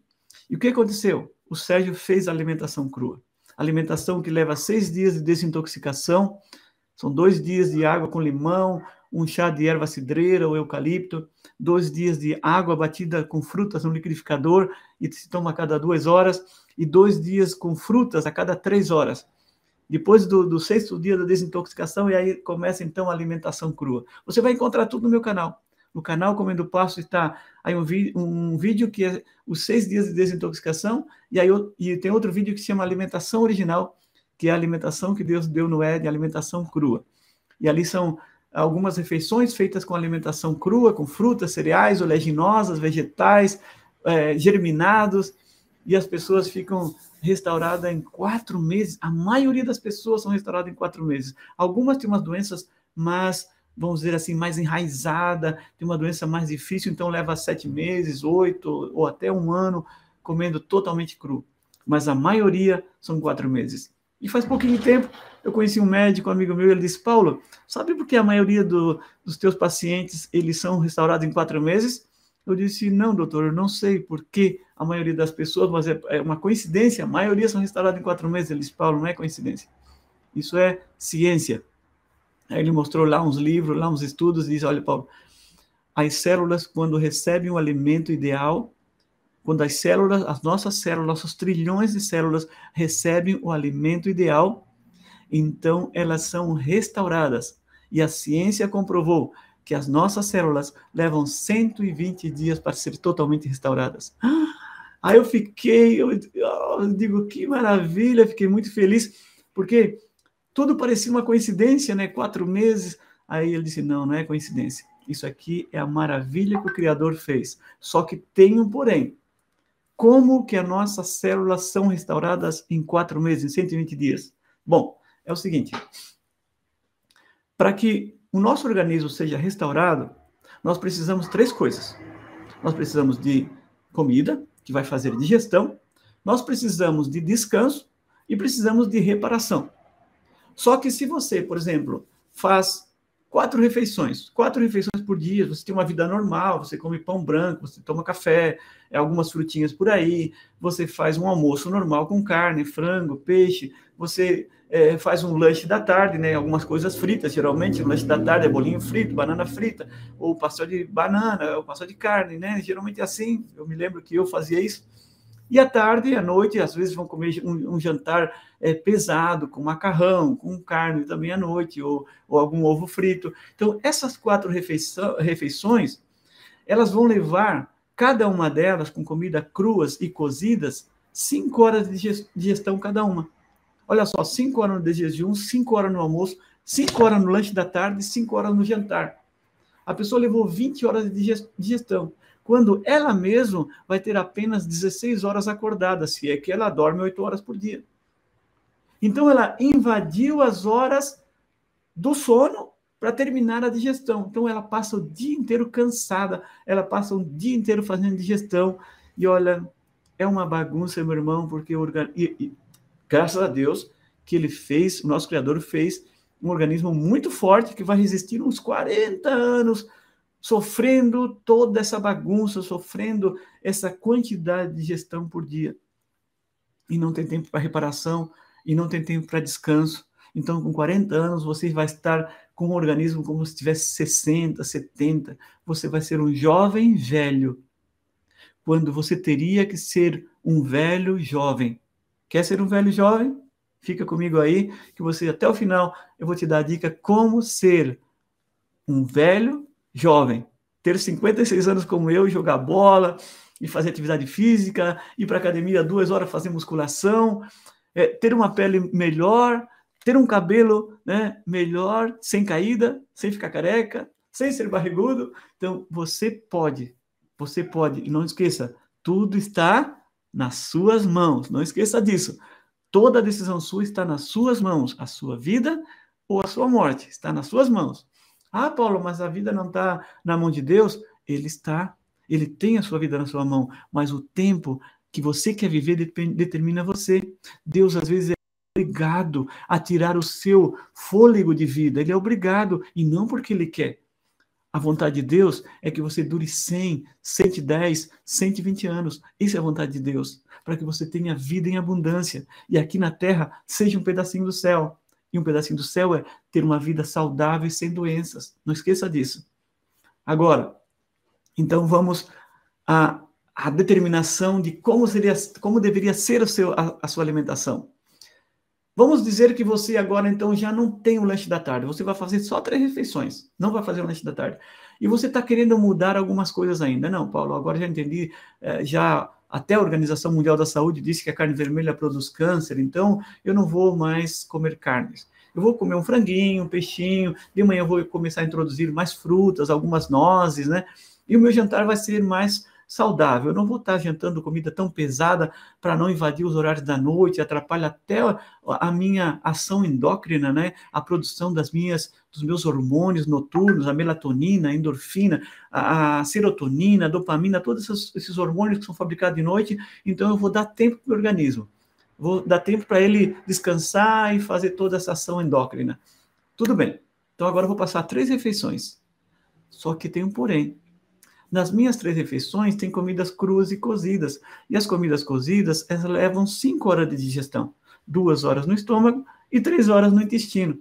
E o que aconteceu? O Sérgio fez a alimentação crua. Alimentação que leva seis dias de desintoxicação, são dois dias de água com limão, um chá de erva cidreira ou eucalipto, dois dias de água batida com frutas no liquidificador e se toma a cada duas horas, e dois dias com frutas a cada três horas depois do, do, sexto dia da desintoxicação, e aí começa então a alimentação crua. Você vai encontrar tudo no meu canal. No canal Comendo Passo está aí um, um, vídeo que é os seis dias de desintoxicação, e aí e tem outro vídeo que se chama Alimentação Original, que é a alimentação que Deus deu no Éden, alimentação crua. E ali são algumas refeições feitas com alimentação crua, com frutas, cereais, oleaginosas, vegetais, é, germinados, e as pessoas ficam restaurada em quatro meses. A maioria das pessoas são restauradas em quatro meses. Algumas têm umas doenças, mas vamos dizer assim, mais enraizada, tem uma doença mais difícil, então leva sete meses, oito ou até um ano comendo totalmente cru. Mas a maioria são quatro meses. E faz pouquinho tempo eu conheci um médico, um amigo meu, ele disse, Paulo, sabe por que a maioria do, dos teus pacientes, eles são restaurados em quatro meses? Eu disse, não, doutor, eu não sei por que a maioria das pessoas, mas é, é uma coincidência, a maioria são restaurados em quatro meses. Ele disse, Paulo, não é coincidência. Isso é ciência. Aí ele mostrou lá uns livros, lá uns estudos, e disse: Olha, Paulo, as células, quando recebem o alimento ideal, quando as células, as nossas células, nossos trilhões de células recebem o alimento ideal, então elas são restauradas. E a ciência comprovou que as nossas células levam 120 dias para ser totalmente restauradas. Aí eu fiquei, eu, eu digo, que maravilha, fiquei muito feliz, porque tudo parecia uma coincidência, né? Quatro meses. Aí ele disse: não, não é coincidência. Isso aqui é a maravilha que o Criador fez. Só que tem um porém. Como que as nossas células são restauradas em quatro meses, em 120 dias? Bom, é o seguinte: para que o nosso organismo seja restaurado, nós precisamos três coisas. Nós precisamos de comida, que vai fazer digestão, nós precisamos de descanso e precisamos de reparação. Só que se você, por exemplo, faz quatro refeições, quatro refeições por dia, você tem uma vida normal, você come pão branco, você toma café, é, algumas frutinhas por aí, você faz um almoço normal com carne, frango, peixe, você é, faz um lanche da tarde, né? Algumas coisas fritas, geralmente, o lanche da tarde é bolinho frito, banana frita, ou pastel de banana, ou pastel de carne, né? Geralmente é assim, eu me lembro que eu fazia isso. E à tarde à noite, às vezes vão comer um, um jantar é, pesado, com macarrão, com carne também à noite, ou, ou algum ovo frito. Então, essas quatro refeições, elas vão levar, cada uma delas, com comida cruas e cozidas, cinco horas de digestão cada uma. Olha só, cinco horas de jejum, cinco horas no almoço, cinco horas no lanche da tarde, cinco horas no jantar. A pessoa levou 20 horas de digestão quando ela mesma vai ter apenas 16 horas acordada, se é que ela dorme 8 horas por dia. Então, ela invadiu as horas do sono para terminar a digestão. Então, ela passa o dia inteiro cansada, ela passa o dia inteiro fazendo digestão. E olha, é uma bagunça, meu irmão, porque o e, e, graças a Deus que ele fez, o nosso Criador fez um organismo muito forte que vai resistir uns 40 anos sofrendo toda essa bagunça, sofrendo essa quantidade de gestão por dia. E não tem tempo para reparação, e não tem tempo para descanso. Então, com 40 anos, você vai estar com um organismo como se tivesse 60, 70. Você vai ser um jovem velho, quando você teria que ser um velho jovem. Quer ser um velho jovem? Fica comigo aí, que você até o final eu vou te dar a dica como ser um velho jovem, ter 56 anos como eu, jogar bola e fazer atividade física, ir para academia duas horas fazer musculação, é, ter uma pele melhor, ter um cabelo né, melhor, sem caída, sem ficar careca, sem ser barrigudo. Então, você pode, você pode. E não esqueça, tudo está nas suas mãos. Não esqueça disso. Toda decisão sua está nas suas mãos. A sua vida ou a sua morte está nas suas mãos. Ah, Paulo, mas a vida não está na mão de Deus? Ele está. Ele tem a sua vida na sua mão, mas o tempo que você quer viver determina você. Deus, às vezes, é obrigado a tirar o seu fôlego de vida. Ele é obrigado, e não porque ele quer. A vontade de Deus é que você dure 100, 110, 120 anos. Isso é a vontade de Deus. Para que você tenha vida em abundância. E aqui na terra seja um pedacinho do céu. E um pedacinho do céu é ter uma vida saudável e sem doenças. Não esqueça disso. Agora, então vamos à, à determinação de como seria, como deveria ser seu, a, a sua alimentação. Vamos dizer que você agora então já não tem o lanche da tarde. Você vai fazer só três refeições. Não vai fazer o lanche da tarde. E você está querendo mudar algumas coisas ainda. Não, Paulo, agora já entendi. É, já até a Organização Mundial da Saúde disse que a carne vermelha produz câncer, então eu não vou mais comer carnes. Eu vou comer um franguinho, um peixinho, de manhã eu vou começar a introduzir mais frutas, algumas nozes, né? E o meu jantar vai ser mais saudável. Eu não vou estar jantando comida tão pesada para não invadir os horários da noite, atrapalha até a minha ação endócrina, né? A produção das minhas, dos meus hormônios noturnos, a melatonina, a endorfina, a, serotonina, a dopamina, todos esses, esses hormônios que são fabricados de noite. Então eu vou dar tempo para o organismo. Vou dar tempo para ele descansar e fazer toda essa ação endócrina. Tudo bem. Então agora eu vou passar três refeições. Só que tem um porém. Nas minhas três refeições tem comidas cruas e cozidas. E as comidas cozidas, elas levam cinco horas de digestão. Duas horas no estômago e três horas no intestino.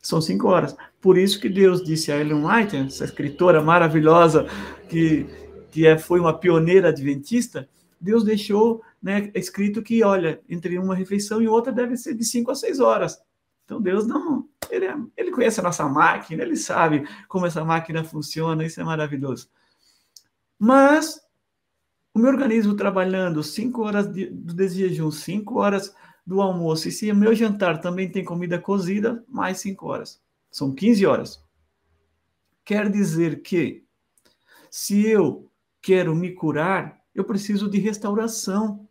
São cinco horas. Por isso que Deus disse a Ellen White, essa escritora maravilhosa que, que é, foi uma pioneira adventista, Deus deixou né, escrito que, olha, entre uma refeição e outra deve ser de cinco a seis horas. Então Deus não, ele, é, ele conhece a nossa máquina, ele sabe como essa máquina funciona, isso é maravilhoso. Mas o meu organismo trabalhando cinco horas de, do jejum, cinco horas do almoço, e se o meu jantar também tem comida cozida, mais cinco horas. São 15 horas. Quer dizer que, se eu quero me curar, eu preciso de restauração.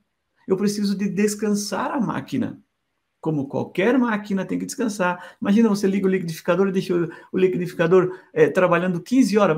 Eu preciso de descansar a máquina como qualquer máquina tem que descansar. Imagina você liga o liquidificador e deixa o, liquidificador é, trabalhando 15 horas.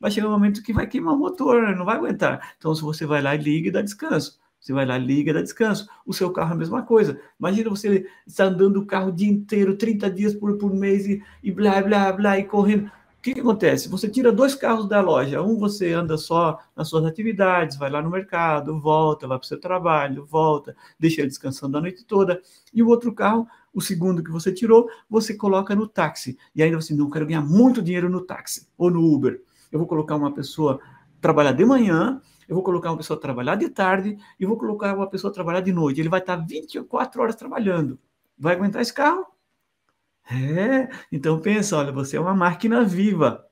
Vai chegar um momento que vai queimar o motor, né? não vai aguentar. Então, se você vai lá e liga e dá descanso. Você vai lá, liga, dá descanso. O seu carro é a mesma coisa. Imagina você estar andando o carro o dia inteiro, 30 dias por, por mês e, e blá, blá, blá, e correndo. O que, que, acontece? Você tira dois carros da loja. Um você anda só nas suas atividades, vai lá no mercado, volta, vai para o seu trabalho, volta, deixa ele descansando a noite toda. E o outro carro, o segundo que você tirou, você coloca no táxi. E ainda você não quero ganhar muito dinheiro no táxi ou no Uber. Eu vou colocar uma pessoa trabalhar de manhã, eu vou colocar uma pessoa trabalhar de tarde e vou colocar uma pessoa trabalhar de noite. Ele vai estar 24 horas trabalhando. Vai aguentar esse carro? É, então pensa, olha, você é uma máquina viva.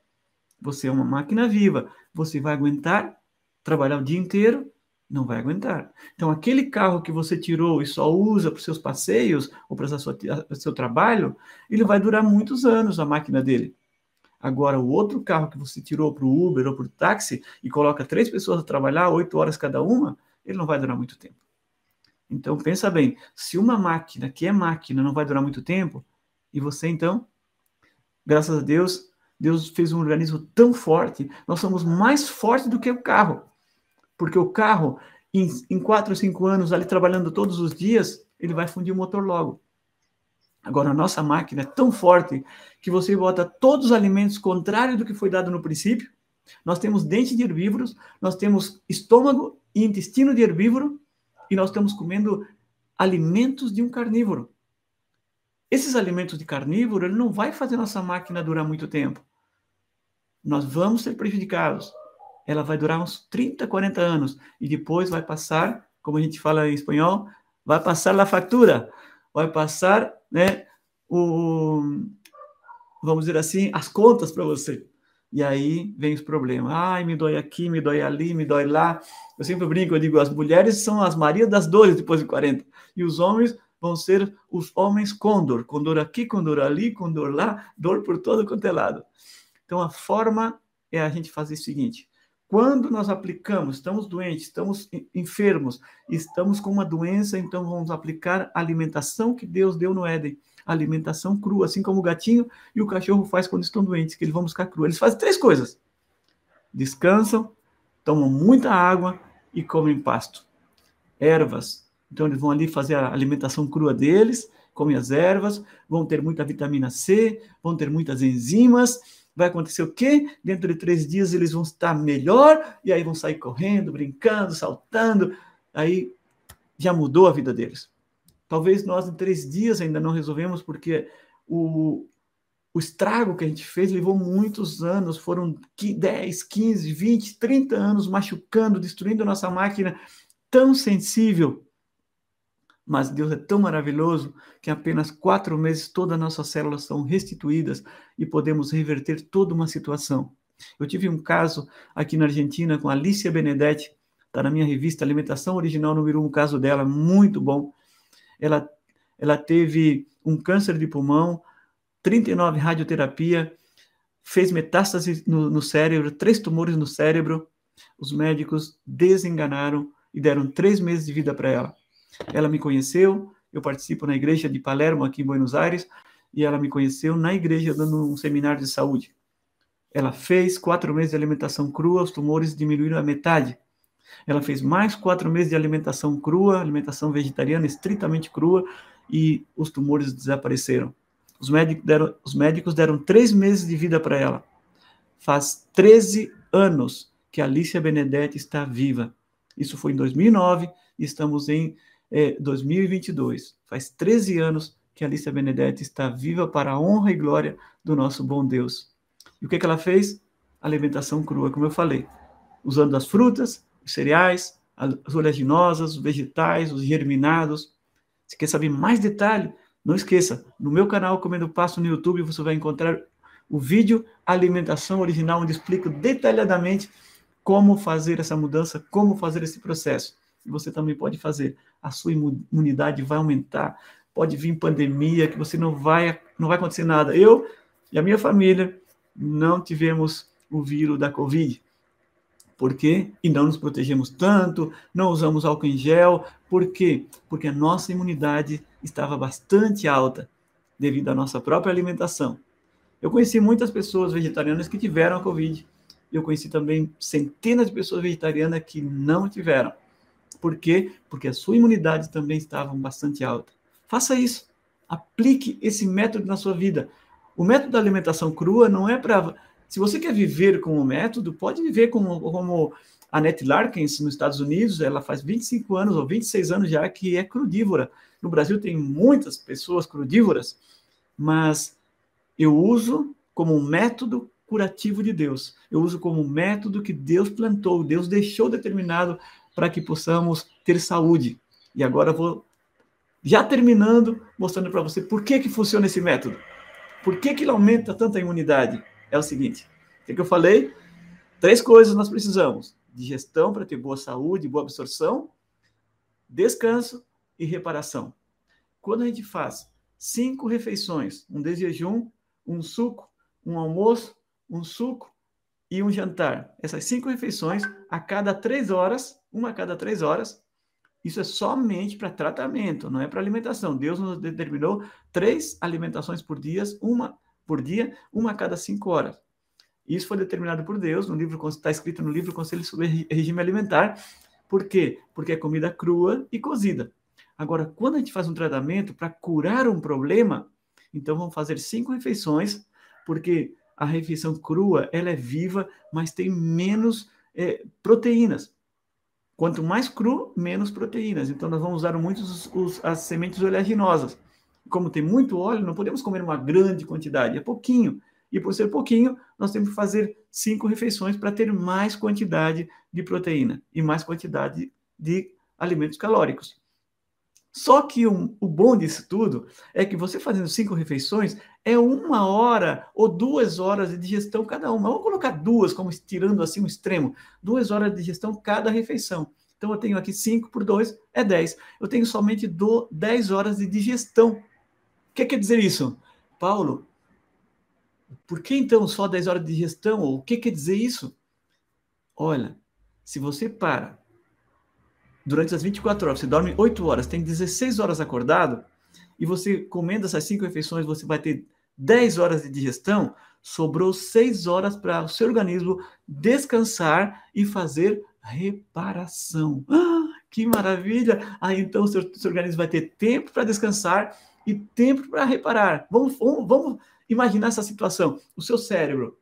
Você é uma máquina viva. Você vai aguentar trabalhar o dia inteiro? Não vai aguentar. Então, aquele carro que você tirou e só usa para os seus passeios ou para o seu trabalho, ele vai durar muitos anos, a máquina dele. Agora, o outro carro que você tirou para o Uber ou para o táxi e coloca três pessoas a trabalhar, oito horas cada uma, ele não vai durar muito tempo. Então, pensa bem, se uma máquina que é máquina não vai durar muito tempo, e você, então, graças a Deus, Deus fez um organismo tão forte, nós somos mais fortes do que o carro. Porque o carro, em, em quatro ou cinco anos, ali trabalhando todos os dias, ele vai fundir o motor logo. Agora, a nossa máquina é tão forte que você bota todos os alimentos contrários do que foi dado no princípio. Nós temos dente de herbívoros, nós temos estômago e intestino de herbívoro, e nós estamos comendo alimentos de um carnívoro. Esses alimentos de carnívoro, ele não vai fazer nossa máquina durar muito tempo. Nós vamos ser prejudicados. Ela vai durar uns 30, 40 anos e depois vai passar, como a gente fala em espanhol, vai passar a fatura, vai passar, né, o vamos dizer assim, as contas para você. E aí vem os problemas. Ai, me dói aqui, me dói ali, me dói lá. Eu sempre brinco, eu digo, as mulheres são as Marias das dores depois de 40. E os homens vão ser os homens condor, condor aqui, condor ali, condor lá, dor por todo quanto é lado. Então a forma é a gente fazer o seguinte: quando nós aplicamos, estamos doentes, estamos enfermos, estamos com uma doença, então vamos aplicar a alimentação que Deus deu no Éden, alimentação crua, assim como o gatinho e o cachorro faz quando estão doentes, que eles vão buscar crua. Eles fazem três coisas: descansam, tomam muita água e comem pasto. Ervas, então, eles vão ali fazer a alimentação crua deles, comem as ervas, vão ter muita vitamina C, vão ter muitas enzimas. Vai acontecer o quê? Dentro de três dias eles vão estar melhor, e aí vão sair correndo, brincando, saltando. Aí já mudou a vida deles. Talvez nós em três dias ainda não resolvemos, porque o, o estrago que a gente fez levou muitos anos, foram 10, 15, 20, 30 anos machucando, destruindo a nossa máquina tão sensível mas Deus é tão maravilhoso que em apenas quatro meses todas as nossas células são restituídas e podemos reverter toda uma situação. Eu tive um caso aqui na Argentina com Alicia Benedetti, está na minha revista Alimentação Original número 1, um caso dela, muito bom. Ela, ela teve um câncer de pulmão, 39 radioterapia, fez metástase no, no cérebro, três tumores no cérebro, Os médicos desenganaram e deram três meses de vida para ela. Ela me conheceu, eu participo na igreja de Palermo, aqui em Buenos Aires, e ela me conheceu na igreja dando um seminário de saúde. Ela fez quatro meses de alimentação crua, os tumores diminuíram a metade. Ela fez mais quatro meses de alimentação crua, alimentação vegetariana estritamente crua, e os tumores desapareceram. Os médicos deram, os médicos deram três meses de vida para ela. Faz 13 anos que Alicia Benedetti está viva. Isso foi em 2009 e estamos em é, 2022. Faz 13 anos que Alicia Benedetti está viva para a honra e glória do nosso bom Deus. E o que, que ela fez? Alimentação crua, como eu falei, usando as frutas, os cereais, as oleaginosas, os vegetais, os germinados. Se quer saber mais detalhe, não esqueça, no meu canal Comendo Passo no YouTube você vai encontrar o vídeo Alimentação Original, onde explico detalhadamente como fazer essa mudança, como fazer esse processo. Você também pode fazer. A sua imunidade vai aumentar. Pode vir pandemia, que você não vai, não vai acontecer nada. Eu e a minha família não tivemos o vírus da Covid. Por quê? E não nos protegemos tanto, não usamos álcool em gel. Por quê? Porque a nossa imunidade estava bastante alta devido à nossa própria alimentação. Eu conheci muitas pessoas vegetarianas que tiveram a Covid. Eu conheci também centenas de pessoas vegetarianas que não tiveram. Por quê? Porque a sua imunidade também estava bastante alta. Faça isso. Aplique esse método na sua vida. O método da alimentação crua não é para se você quer viver com o método, pode viver como, como a Net Larkins nos Estados Unidos, ela faz 25 anos ou 26 anos já que é crudívora. No Brasil tem muitas pessoas crudívoras, mas eu uso como um método curativo de Deus. Eu uso como um método que Deus plantou, Deus deixou determinado para que possamos ter saúde. E agora vou já terminando mostrando para você por que que funciona esse método. Por que que ele aumenta tanta imunidade? é o seguinte: o que eu falei? Três coisas nós precisamos: digestão para ter boa saúde, boa absorção, descanso e reparação. Quando a gente faz cinco refeições, um de jejum, um suco, um almoço, um suco e um jantar, essas cinco refeições a cada três horas, uma a cada três horas, isso é somente para tratamento, não é para alimentação. Deus nos determinou três alimentações por dia, uma por dia, uma a cada cinco horas. Isso foi determinado por Deus, no livro está escrito no livro Conselho sobre Regime Alimentar. Por quê? Porque é comida crua e cozida. Agora, quando a gente faz um tratamento para curar um problema, então vamos fazer cinco refeições, porque a refeição crua ela é viva, mas tem menos é, proteínas. Quanto mais cru, menos proteínas. Então, nós vamos usar muito os, os, as sementes oleaginosas como tem muito óleo, não podemos comer uma grande quantidade, é pouquinho. E por ser pouquinho, nós temos que fazer cinco refeições para ter mais quantidade de proteína e mais quantidade de alimentos calóricos. Só que um, o bom disso tudo é que você fazendo cinco refeições é uma hora ou duas horas de digestão cada uma. Vamos colocar duas, como tirando assim um extremo, duas horas de digestão cada refeição. Então eu tenho aqui cinco por dois é dez. Eu tenho somente do, dez horas de digestão que quer dizer isso? Paulo, por que então só 10 horas de digestão? o que quer dizer isso? Olha, se você para durante as 24 horas, você dorme 8 horas, tem 16 horas acordado, e você comendo essas 5 refeições, você vai ter 10 horas de digestão, sobrou 6 horas para o seu organismo descansar e fazer reparação. Ah, que maravilha! Aí então o seu, seu organismo vai ter tempo para descansar e tempo para reparar. Vamos, vamos, vamos imaginar essa situação. O seu cérebro,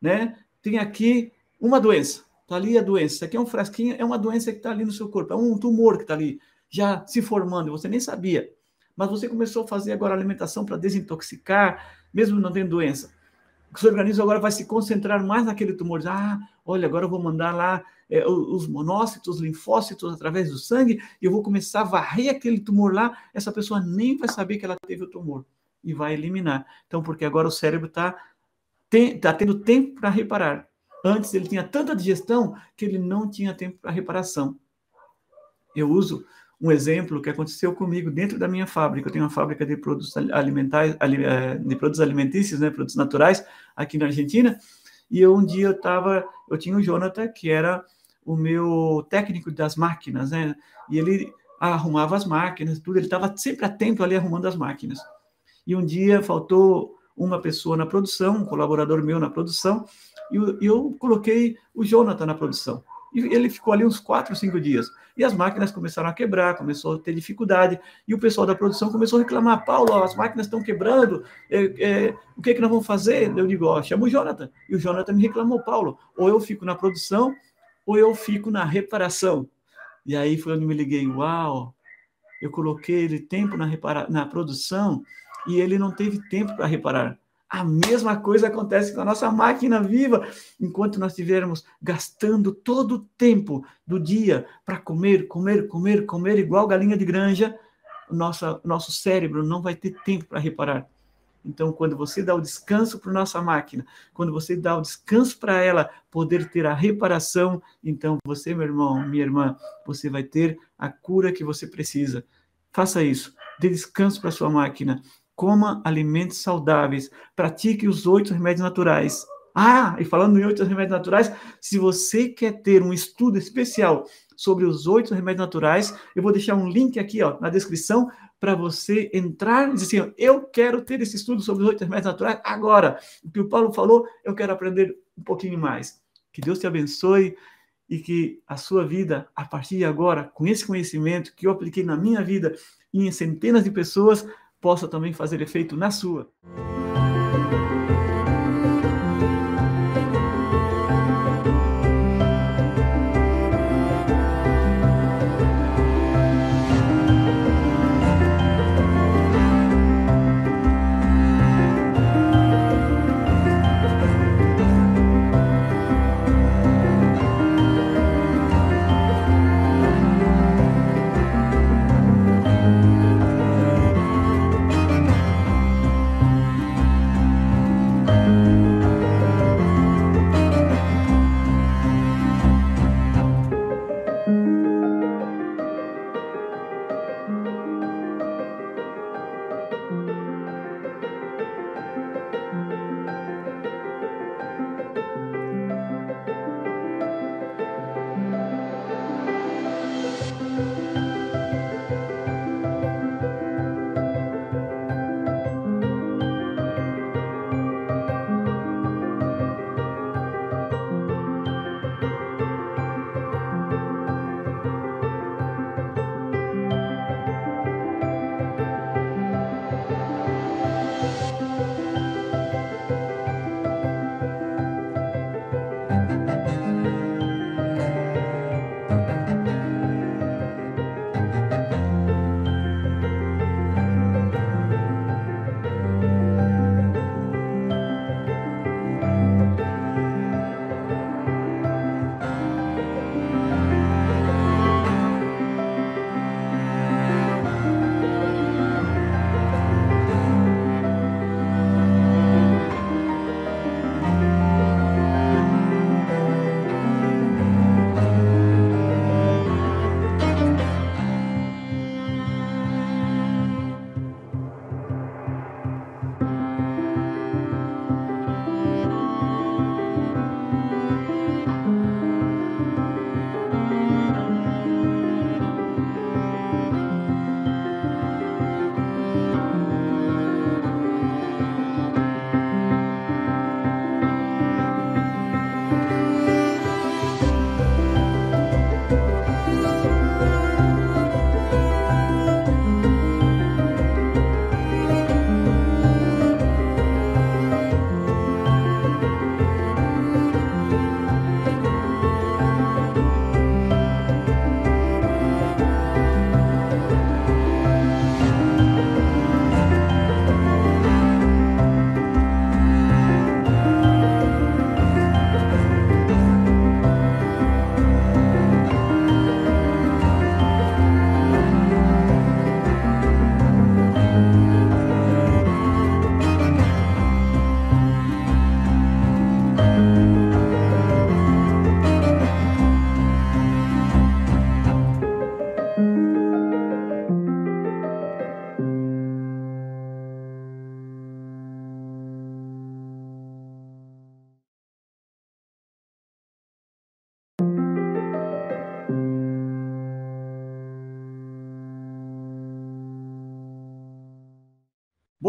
né? Tem aqui uma doença. Está ali a doença. Isso aqui é um frasquinho, é uma doença que está ali no seu corpo. É um tumor que está ali, já se formando. Você nem sabia. Mas você começou a fazer agora alimentação para desintoxicar, mesmo não tendo doença. O seu organismo agora vai se concentrar mais naquele tumor. Ah, olha, agora eu vou mandar lá é, os monócitos, os linfócitos através do sangue, e eu vou começar a varrer aquele tumor lá, essa pessoa nem vai saber que ela teve o tumor e vai eliminar. Então, porque agora o cérebro está tá tendo tempo para reparar. Antes ele tinha tanta digestão que ele não tinha tempo para reparação. Eu uso um exemplo que aconteceu comigo dentro da minha fábrica. Eu tenho uma fábrica de produtos alimentares, eh, de produtos alimentícios, né, produtos naturais, aqui na Argentina. E eu, um dia eu estava, eu tinha o Jonathan, que era o meu técnico das máquinas, né? E ele arrumava as máquinas, tudo, ele estava sempre atento ali arrumando as máquinas. E um dia faltou uma pessoa na produção, um colaborador meu na produção, e eu, eu coloquei o Jonathan na produção. E ele ficou ali uns quatro, cinco dias. E as máquinas começaram a quebrar, começou a ter dificuldade. E o pessoal da produção começou a reclamar: Paulo, as máquinas estão quebrando, é, é, o que, é que nós vamos fazer? Eu digo: ó, chama o Jonathan. E o Jonathan me reclamou: Paulo, ou eu fico na produção, ou eu fico na reparação. E aí foi onde me liguei: uau, eu coloquei ele tempo na, repara na produção e ele não teve tempo para reparar. A mesma coisa acontece com a nossa máquina viva. Enquanto nós estivermos gastando todo o tempo do dia para comer, comer, comer, comer, igual galinha de granja, o nosso, nosso cérebro não vai ter tempo para reparar. Então, quando você dá o descanso para nossa máquina, quando você dá o descanso para ela poder ter a reparação, então você, meu irmão, minha irmã, você vai ter a cura que você precisa. Faça isso. Dê descanso para sua máquina coma alimentos saudáveis, pratique os oito remédios naturais. Ah, e falando em oito remédios naturais, se você quer ter um estudo especial sobre os oito remédios naturais, eu vou deixar um link aqui ó, na descrição para você entrar e dizer assim: eu quero ter esse estudo sobre os oito remédios naturais agora. O que o Paulo falou, eu quero aprender um pouquinho mais. Que Deus te abençoe e que a sua vida, a partir de agora, com esse conhecimento que eu apliquei na minha vida e em centenas de pessoas, possa também fazer efeito na sua.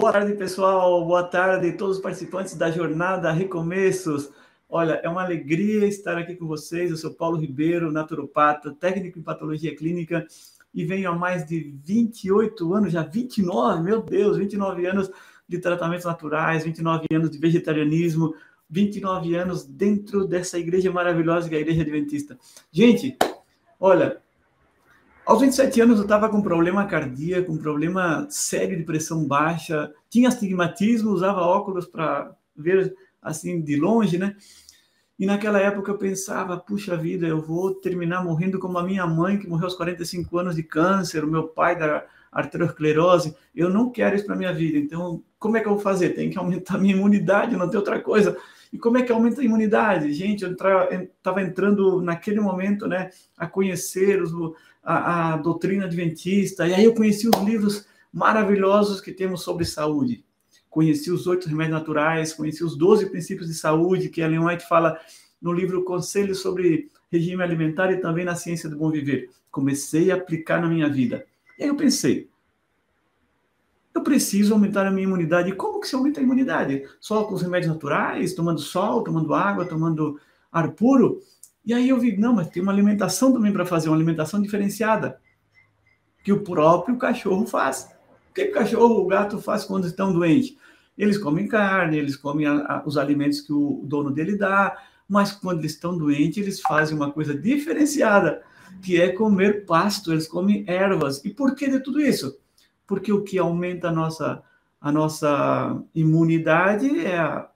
Boa tarde, pessoal. Boa tarde a todos os participantes da jornada Recomeços. Olha, é uma alegria estar aqui com vocês. Eu sou Paulo Ribeiro, naturopata, técnico em patologia clínica e venho há mais de 28 anos, já 29, meu Deus, 29 anos de tratamentos naturais, 29 anos de vegetarianismo, 29 anos dentro dessa igreja maravilhosa que é a Igreja Adventista. Gente, olha, aos 27 anos eu estava com problema cardíaco, um problema sério de pressão baixa, tinha astigmatismo, usava óculos para ver assim de longe, né? E naquela época eu pensava, puxa vida, eu vou terminar morrendo como a minha mãe, que morreu aos 45 anos de câncer, o meu pai da arteriosclerose. Eu não quero isso para minha vida. Então, como é que eu vou fazer? Tem que aumentar a minha imunidade, não tem outra coisa. E como é que aumenta a imunidade? Gente, eu estava entrando naquele momento, né, a conhecer os, a, a doutrina adventista, e aí eu conheci os livros maravilhosos que temos sobre saúde. Conheci os oito remédios naturais, conheci os doze princípios de saúde que Ellen White fala no livro Conselhos sobre Regime Alimentar e também na Ciência do Bom Viver. Comecei a aplicar na minha vida. E aí eu pensei, eu preciso aumentar a minha imunidade. E como que se aumenta a imunidade? Só com os remédios naturais, tomando sol, tomando água, tomando ar puro? E aí eu vi, não, mas tem uma alimentação também para fazer, uma alimentação diferenciada, que o próprio cachorro faz. O que o cachorro, o gato faz quando estão doentes? Eles comem carne, eles comem a, a, os alimentos que o dono dele dá, mas quando eles estão doentes, eles fazem uma coisa diferenciada, que é comer pasto, eles comem ervas. E por que de tudo isso? Porque o que aumenta a nossa, a nossa imunidade é a,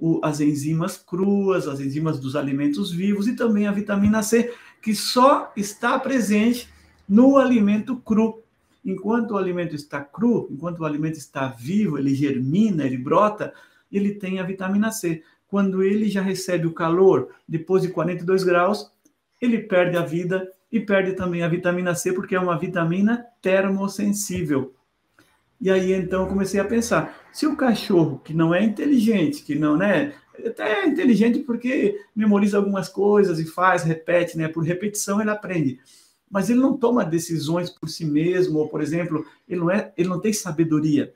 o, as enzimas cruas, as enzimas dos alimentos vivos e também a vitamina C, que só está presente no alimento cru. Enquanto o alimento está cru, enquanto o alimento está vivo, ele germina, ele brota, ele tem a vitamina C. Quando ele já recebe o calor, depois de 42 graus, ele perde a vida e perde também a vitamina C, porque é uma vitamina termosensível. E aí então eu comecei a pensar, se o cachorro que não é inteligente, que não, né, até é inteligente porque memoriza algumas coisas e faz, repete, né, por repetição ele aprende. Mas ele não toma decisões por si mesmo, ou por exemplo, ele não é, ele não tem sabedoria.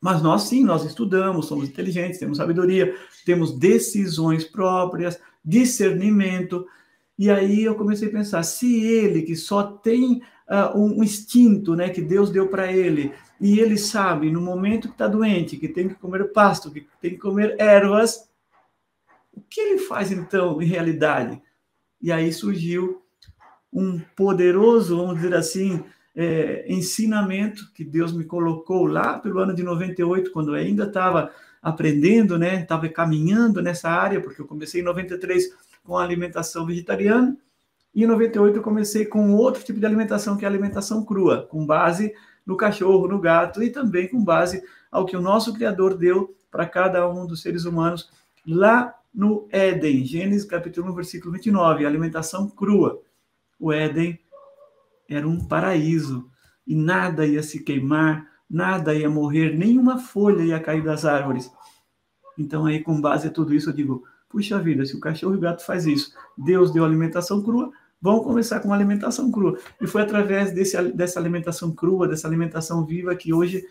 Mas nós sim, nós estudamos, somos inteligentes, temos sabedoria, temos decisões próprias, discernimento. E aí eu comecei a pensar, se ele que só tem uh, um instinto, né, que Deus deu para ele, e ele sabe, no momento que está doente, que tem que comer pasto, que tem que comer ervas, o que ele faz então, em realidade? E aí surgiu um poderoso, vamos dizer assim, é, ensinamento que Deus me colocou lá pelo ano de 98, quando eu ainda estava aprendendo, né? Estava caminhando nessa área, porque eu comecei em 93 com a alimentação vegetariana, e em 98 eu comecei com outro tipo de alimentação, que é a alimentação crua, com base no cachorro, no gato e também com base ao que o nosso Criador deu para cada um dos seres humanos lá no Éden, Gênesis capítulo 1, versículo 29, alimentação crua. O Éden era um paraíso e nada ia se queimar, nada ia morrer, nenhuma folha ia cair das árvores. Então aí com base em tudo isso eu digo, puxa vida, se o cachorro e o gato faz isso, Deus deu alimentação crua, Vamos começar com alimentação crua. E foi através desse, dessa alimentação crua, dessa alimentação viva, que hoje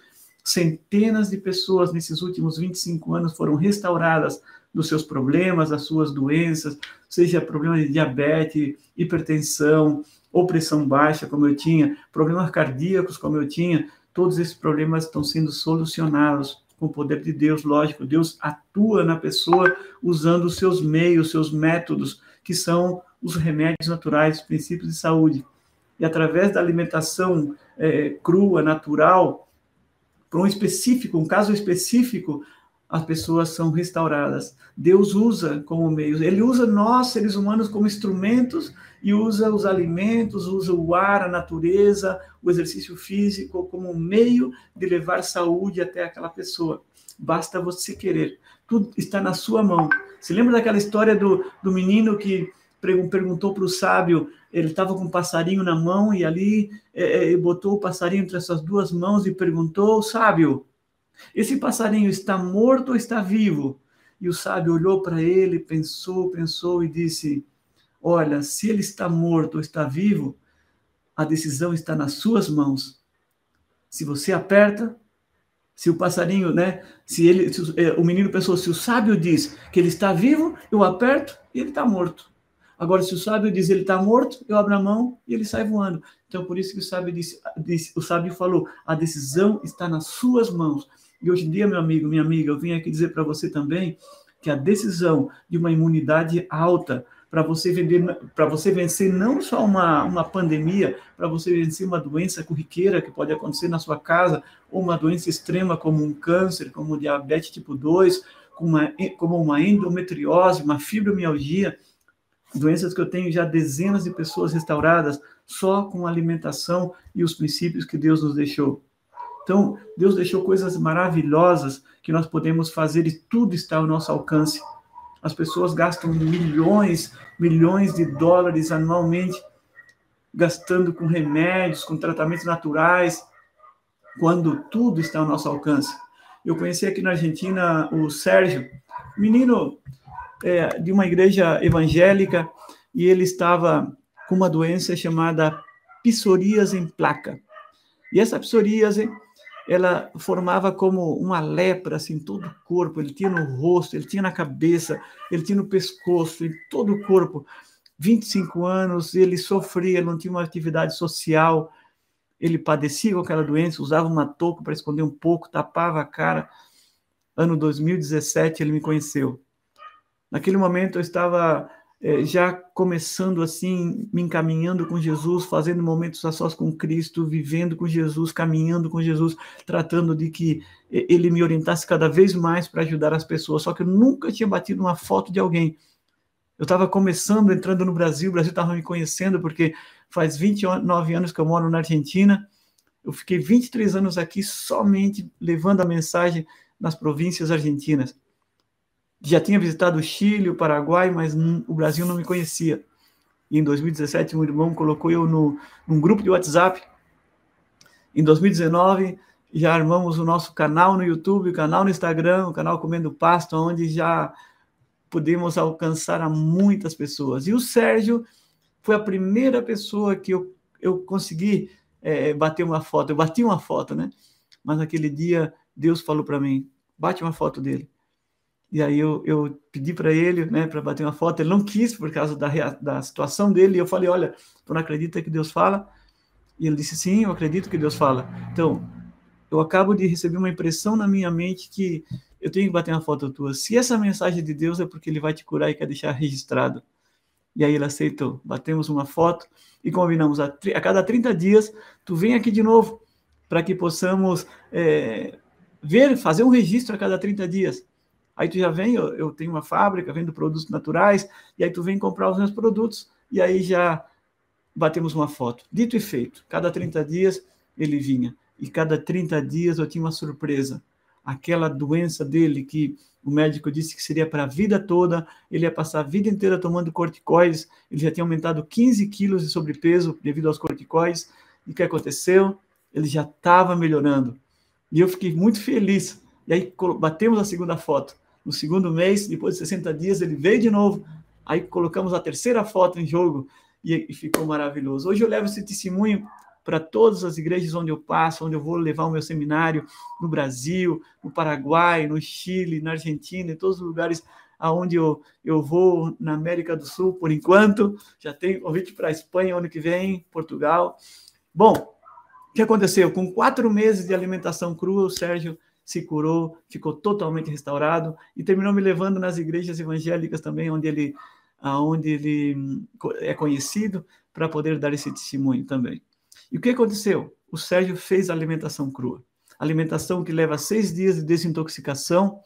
centenas de pessoas nesses últimos 25 anos foram restauradas dos seus problemas, das suas doenças, seja problema de diabetes, hipertensão, ou pressão baixa, como eu tinha, problemas cardíacos, como eu tinha, todos esses problemas estão sendo solucionados com o poder de Deus, lógico. Deus atua na pessoa usando os seus meios, seus métodos, que são os remédios naturais, os princípios de saúde. E através da alimentação é, crua, natural, para um específico, um caso específico, as pessoas são restauradas. Deus usa como meios, Ele usa nós, seres humanos, como instrumentos e usa os alimentos, usa o ar, a natureza, o exercício físico como meio de levar saúde até aquela pessoa. Basta você querer. Tudo está na sua mão. Se lembra daquela história do, do menino que perguntou para o sábio, ele estava com um passarinho na mão e ali é, é, botou o passarinho entre essas duas mãos e perguntou, sábio, esse passarinho está morto ou está vivo? E o sábio olhou para ele, pensou, pensou e disse, olha, se ele está morto ou está vivo, a decisão está nas suas mãos. Se você aperta, Se o passarinho, né? Se ele, se é, o menino pensou, se o sábio diz que ele está vivo, eu aperto e ele está morto. Agora, se o sábio diz ele está morto, eu abro a mão e ele sai voando. Então, por isso que o sábio disse, disse, o sábio falou, a decisão está nas suas mãos. E hoje em dia, meu amigo, minha amiga, eu vim aqui dizer para você também que a decisão de uma imunidade alta para você vender, para você vencer não só uma, uma pandemia, para você vencer uma doença corriqueira que pode acontecer na sua casa, ou uma doença extrema como um câncer, como diabetes tipo 2, como uma, como uma endometriose, uma fibromialgia, doenças que eu tenho já dezenas de pessoas restauradas só com a alimentação e os princípios que Deus nos deixou. Então, Deus deixou coisas maravilhosas que nós podemos fazer e tudo está ao nosso alcance. As pessoas gastam milhões, milhões de dólares anualmente gastando com remédios, com tratamentos naturais, quando tudo está ao nosso alcance. Eu conheci aqui na Argentina o Sérgio, menino é, de uma igreja evangélica, e ele estava com uma doença chamada psoríase em placa. E essa psoríase ela formava como uma lepra assim, em todo o corpo. Ele tinha no rosto, ele tinha na cabeça, ele tinha no pescoço, em todo o corpo. 25 anos, ele sofria, não tinha uma atividade social, ele padecia com aquela doença, usava uma touca para esconder um pouco, tapava a cara. Ano 2017 ele me conheceu. Naquele momento eu estava é, já começando assim, me encaminhando com Jesus, fazendo momentos a sós com Cristo, vivendo com Jesus, caminhando com Jesus, tratando de que ele me orientasse cada vez mais para ajudar as pessoas. Só que eu nunca tinha batido uma foto de alguém. Eu estava começando, entrando no Brasil, o Brasil estava me conhecendo, porque faz 29 anos que eu moro na Argentina. Eu fiquei 23 anos aqui somente levando a mensagem nas províncias argentinas já tinha visitado o Chile, o Paraguai, mas o Brasil não me conhecia. E em 2017, um irmão colocou eu no, num grupo de WhatsApp. Em 2019, já armamos o nosso canal no YouTube, o canal no Instagram, o canal Comendo Pasto, onde já pudemos alcançar a muitas pessoas. E o Sérgio foi a primeira pessoa que eu, eu consegui é, bater uma foto. Eu bati uma foto, né? Mas naquele dia, Deus falou para mim: bate uma foto dele. E aí eu, eu pedi para ele, né, para bater uma foto. Ele não quis por causa da, da situação dele. E eu falei, olha, tu não acredita que Deus fala? E ele disse, sim, eu acredito que Deus fala. Então, eu acabo de receber uma impressão na minha mente que eu tenho que bater uma foto tua. Se essa mensagem de Deus é porque ele vai te curar e quer deixar registrado. E aí ele aceitou. Batemos uma foto e combinamos a, a cada 30 dias, tu vem aqui de novo para que possamos é, ver, fazer um registro a cada 30 dias. Aí tu já vem, eu, eu tenho uma fábrica, vendo produtos naturais, e aí tu vem comprar os meus produtos, e aí já batemos uma foto. Dito e feito, cada 30 dias ele vinha, e cada 30 dias eu tinha uma surpresa. Aquela doença dele que o médico disse que seria para a vida toda, ele ia passar a vida inteira tomando corticoides, ele já tinha aumentado 15 quilos de sobrepeso devido aos corticoides, e o que aconteceu? Ele já estava melhorando. E eu fiquei muito feliz. E aí batemos a segunda foto. No segundo mês, depois de 60 dias, ele veio de novo. Aí colocamos a terceira foto em jogo e, e ficou maravilhoso. Hoje eu levo esse testemunho para todas as igrejas onde eu passo, onde eu vou levar o meu seminário, no Brasil, no Paraguai, no Chile, na Argentina, em todos os lugares aonde eu, eu vou na América do Sul, por enquanto. Já tenho convite para a Espanha ano que vem, Portugal. Bom, o que aconteceu? Com quatro meses de alimentação crua, o Sérgio se curou, ficou totalmente restaurado e terminou me levando nas igrejas evangélicas também, onde ele, onde ele é conhecido, para poder dar esse testemunho também. E o que aconteceu? O Sérgio fez a alimentação crua. Alimentação que leva seis dias de desintoxicação,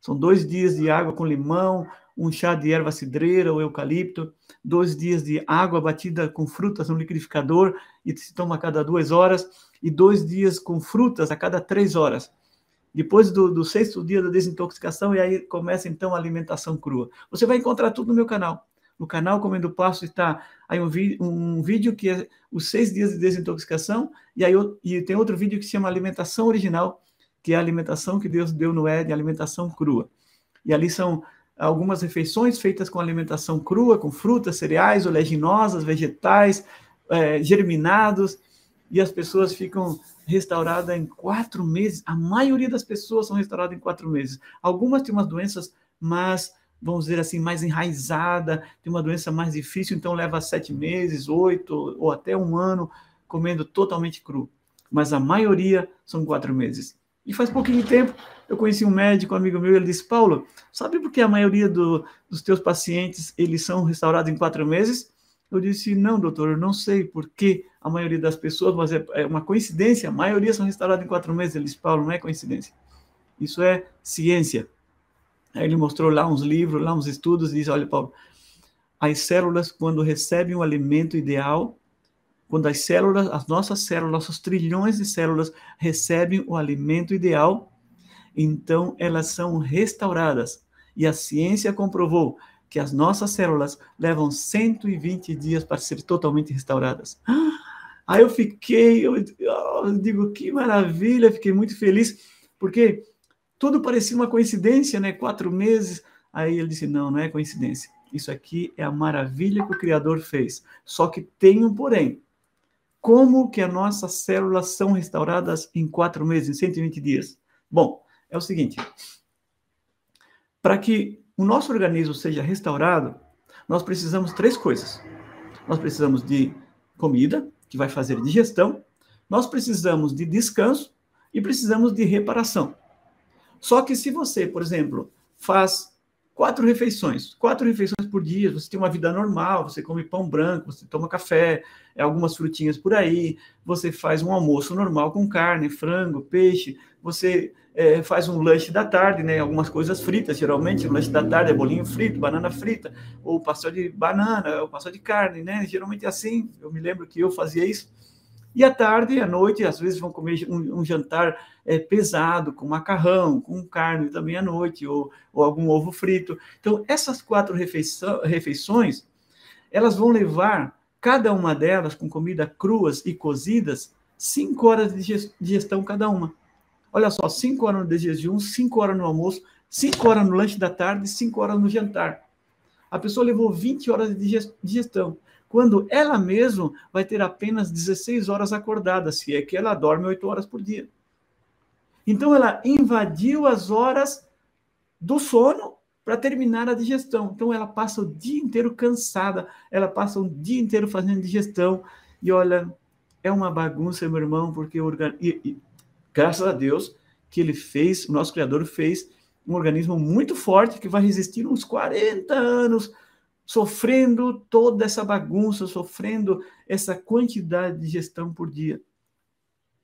são dois dias de água com limão, um chá de erva cidreira ou eucalipto, dois dias de água batida com frutas no liquidificador e se toma a cada duas horas, e dois dias com frutas a cada três horas depois do, do, sexto dia da desintoxicação, e aí começa então a alimentação crua. Você vai encontrar tudo no meu canal. No canal Comendo Passo está aí um, um, vídeo que é os seis dias de desintoxicação, e aí e tem outro vídeo que se chama Alimentação Original, que é a alimentação que Deus deu no Éden, alimentação crua. E ali são algumas refeições feitas com alimentação crua, com frutas, cereais, oleaginosas, vegetais, é, germinados, e as pessoas ficam restauradas em quatro meses. A maioria das pessoas são restauradas em quatro meses. Algumas têm umas doenças, mas vamos dizer assim, mais enraizada, tem uma doença mais difícil, então leva sete meses, oito ou até um ano comendo totalmente cru. Mas a maioria são quatro meses. E faz pouquinho tempo eu conheci um médico, um amigo meu, ele disse, Paulo, sabe por que a maioria do, dos teus pacientes, eles são restaurados em quatro meses? Eu disse, não, doutor, eu não sei por que a maioria das pessoas, mas é, é uma coincidência, a maioria são restaurados em quatro meses. Ele disse, Paulo, não é coincidência. Isso é ciência. Aí ele mostrou lá uns livros, lá uns estudos, e disse: Olha, Paulo, as células, quando recebem o alimento ideal, quando as células, as nossas células, nossos trilhões de células recebem o alimento ideal, então elas são restauradas. E a ciência comprovou que as nossas células levam 120 dias para ser totalmente restauradas. Aí eu fiquei, eu, eu digo, que maravilha, fiquei muito feliz, porque tudo parecia uma coincidência, né? Quatro meses. Aí ele disse: não, não é coincidência. Isso aqui é a maravilha que o Criador fez. Só que tem um porém. Como que as nossas células são restauradas em quatro meses, em 120 dias? Bom, é o seguinte: para que o nosso organismo seja restaurado, nós precisamos três coisas. Nós precisamos de comida, que vai fazer digestão, nós precisamos de descanso e precisamos de reparação. Só que se você, por exemplo, faz quatro refeições, quatro refeições por dia, você tem uma vida normal, você come pão branco, você toma café, é, algumas frutinhas por aí, você faz um almoço normal com carne, frango, peixe, você é, faz um lanche da tarde, né? Algumas coisas fritas, geralmente, o lanche da tarde é bolinho frito, banana frita, ou pastel de banana, ou pastel de carne, né? Geralmente é assim, eu me lembro que eu fazia isso. E à tarde, à noite, às vezes vão comer um, um jantar é, pesado, com macarrão, com carne também à noite, ou, ou algum ovo frito. Então, essas quatro refeições, elas vão levar, cada uma delas, com comida cruas e cozidas, cinco horas de digestão cada uma. Olha só, cinco horas de jejum, cinco horas no almoço, cinco horas no lanche da tarde, cinco horas no jantar. A pessoa levou 20 horas de digestão quando ela mesma vai ter apenas 16 horas acordada, se é que ela dorme 8 horas por dia. Então, ela invadiu as horas do sono para terminar a digestão. Então, ela passa o dia inteiro cansada, ela passa o dia inteiro fazendo digestão. E olha, é uma bagunça, meu irmão, porque o e, e, graças a Deus que ele fez, o nosso Criador fez um organismo muito forte que vai resistir uns 40 anos sofrendo toda essa bagunça, sofrendo essa quantidade de gestão por dia.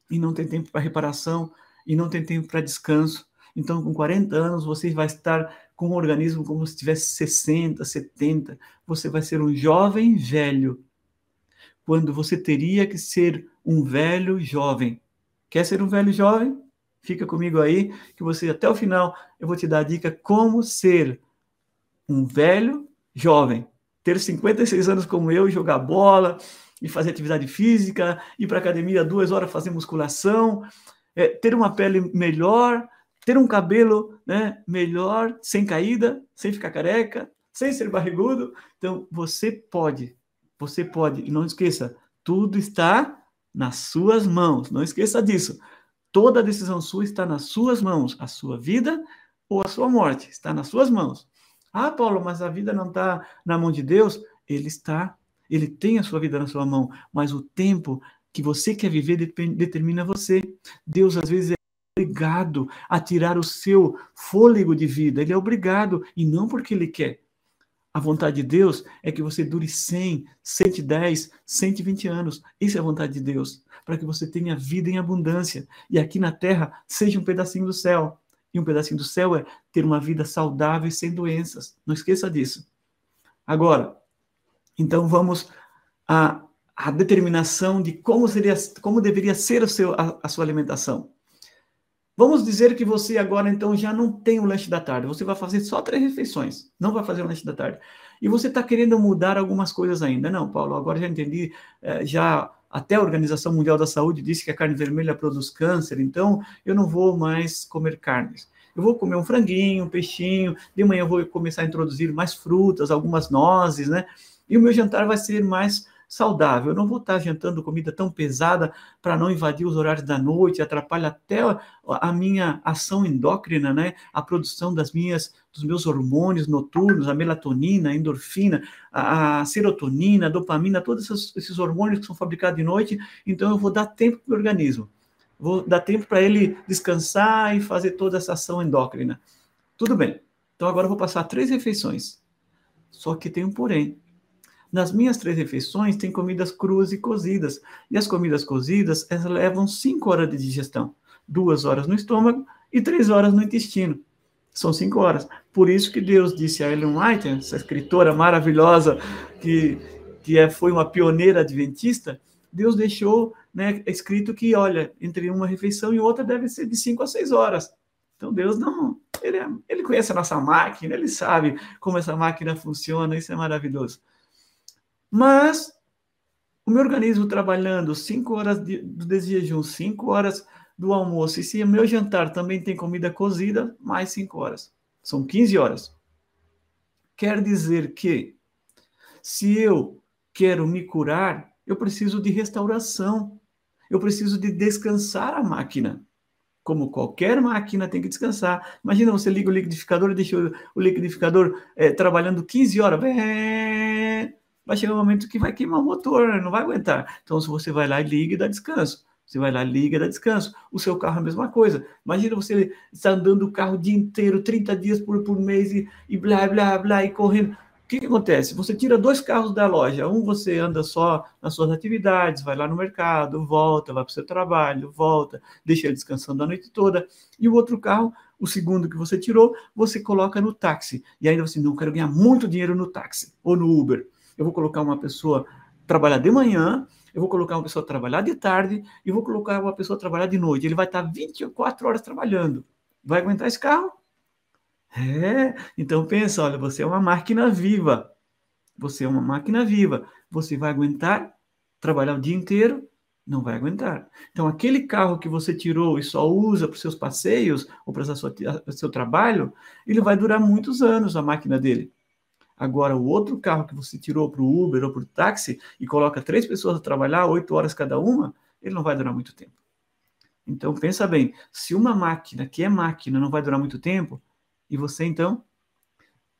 E não tem tempo para reparação, e não tem tempo para descanso. Então, com 40 anos, você vai estar com um organismo como se tivesse 60, 70. Você vai ser um jovem velho, quando você teria que ser um velho jovem. Quer ser um velho jovem? Fica comigo aí, que você até o final eu vou te dar a dica como ser um velho jovem, ter 56 anos como eu, jogar bola e fazer atividade física, ir para academia duas horas fazer musculação, é, ter uma pele melhor, ter um cabelo né, melhor, sem caída, sem ficar careca, sem ser barrigudo. Então, você pode, você pode. E não esqueça, tudo está nas suas mãos. Não esqueça disso. Toda decisão sua está nas suas mãos. A sua vida ou a sua morte está nas suas mãos. Ah, Paulo, mas a vida não está na mão de Deus? Ele está. Ele tem a sua vida na sua mão, mas o tempo que você quer viver determina você. Deus, às vezes, é obrigado a tirar o seu fôlego de vida. Ele é obrigado, e não porque ele quer. A vontade de Deus é que você dure 100, 110, 120 anos. Isso é a vontade de Deus. Para que você tenha vida em abundância. E aqui na terra seja um pedacinho do céu. E um pedacinho do céu é ter uma vida saudável e sem doenças. Não esqueça disso. Agora, então vamos à, à determinação de como seria, como deveria ser seu, a, a sua alimentação. Vamos dizer que você agora então já não tem o lanche da tarde. Você vai fazer só três refeições. Não vai fazer o lanche da tarde. E você está querendo mudar algumas coisas ainda. Não, Paulo, agora já entendi, eh, já até a Organização Mundial da Saúde disse que a carne vermelha produz câncer, então eu não vou mais comer carnes. Eu vou comer um franguinho, um peixinho, de manhã eu vou começar a introduzir mais frutas, algumas nozes, né? E o meu jantar vai ser mais saudável. Eu não vou estar jantando comida tão pesada para não invadir os horários da noite, atrapalha até a minha ação endócrina, né? A produção das minhas, dos meus hormônios noturnos, a melatonina, a endorfina, a, serotonina, a dopamina, todos esses, esses hormônios que são fabricados de noite. Então eu vou dar tempo para o organismo. Vou dar tempo para ele descansar e fazer toda essa ação endócrina. Tudo bem. Então agora eu vou passar três refeições. Só que tem um porém. Nas minhas três refeições tem comidas cruas e cozidas. E as comidas cozidas, elas levam cinco horas de digestão. Duas horas no estômago e três horas no intestino. São cinco horas. Por isso que Deus disse a Ellen White, essa escritora maravilhosa que, que é, foi uma pioneira adventista, Deus deixou né, escrito que, olha, entre uma refeição e outra deve ser de cinco a seis horas. Então Deus não, ele, é, ele conhece a nossa máquina, ele sabe como essa máquina funciona, isso é maravilhoso. Mas o meu organismo trabalhando cinco horas de, do jejum, cinco horas do almoço, e se o meu jantar também tem comida cozida, mais cinco horas. São 15 horas. Quer dizer que, se eu quero me curar, eu preciso de restauração. Eu preciso de descansar a máquina como qualquer máquina tem que descansar. Imagina você liga o liquidificador e deixa o, liquidificador é, trabalhando 15 horas. Vai chegar um momento que vai queimar o motor, não vai aguentar. Então, se você vai lá e liga e dá descanso. Você vai lá, liga, dá descanso. O seu carro é a mesma coisa. Imagina você estar andando o carro o dia inteiro, 30 dias por, por mês e, e blá, blá, blá, e correndo. O que, que, acontece? Você tira dois carros da loja. Um você anda só nas suas atividades, vai lá no mercado, volta, vai para o seu trabalho, volta, deixa ele descansando a noite toda. E o outro carro, o segundo que você tirou, você coloca no táxi. E ainda você não quero ganhar muito dinheiro no táxi ou no Uber. Eu vou colocar uma pessoa trabalhar de manhã, eu vou colocar uma pessoa trabalhar de tarde e vou colocar uma pessoa trabalhar de noite. Ele vai estar 24 horas trabalhando. Vai aguentar esse carro? É, então pensa, olha, você é uma máquina viva. Você é uma máquina viva. Você vai aguentar trabalhar o dia inteiro? Não vai aguentar. Então, aquele carro que você tirou e só usa para os seus passeios ou para o seu trabalho, ele vai durar muitos anos, a máquina dele. Agora, o outro carro que você tirou para o Uber ou para o táxi e coloca três pessoas a trabalhar, oito horas cada uma, ele não vai durar muito tempo. Então, pensa bem, se uma máquina que é máquina não vai durar muito tempo, e você, então,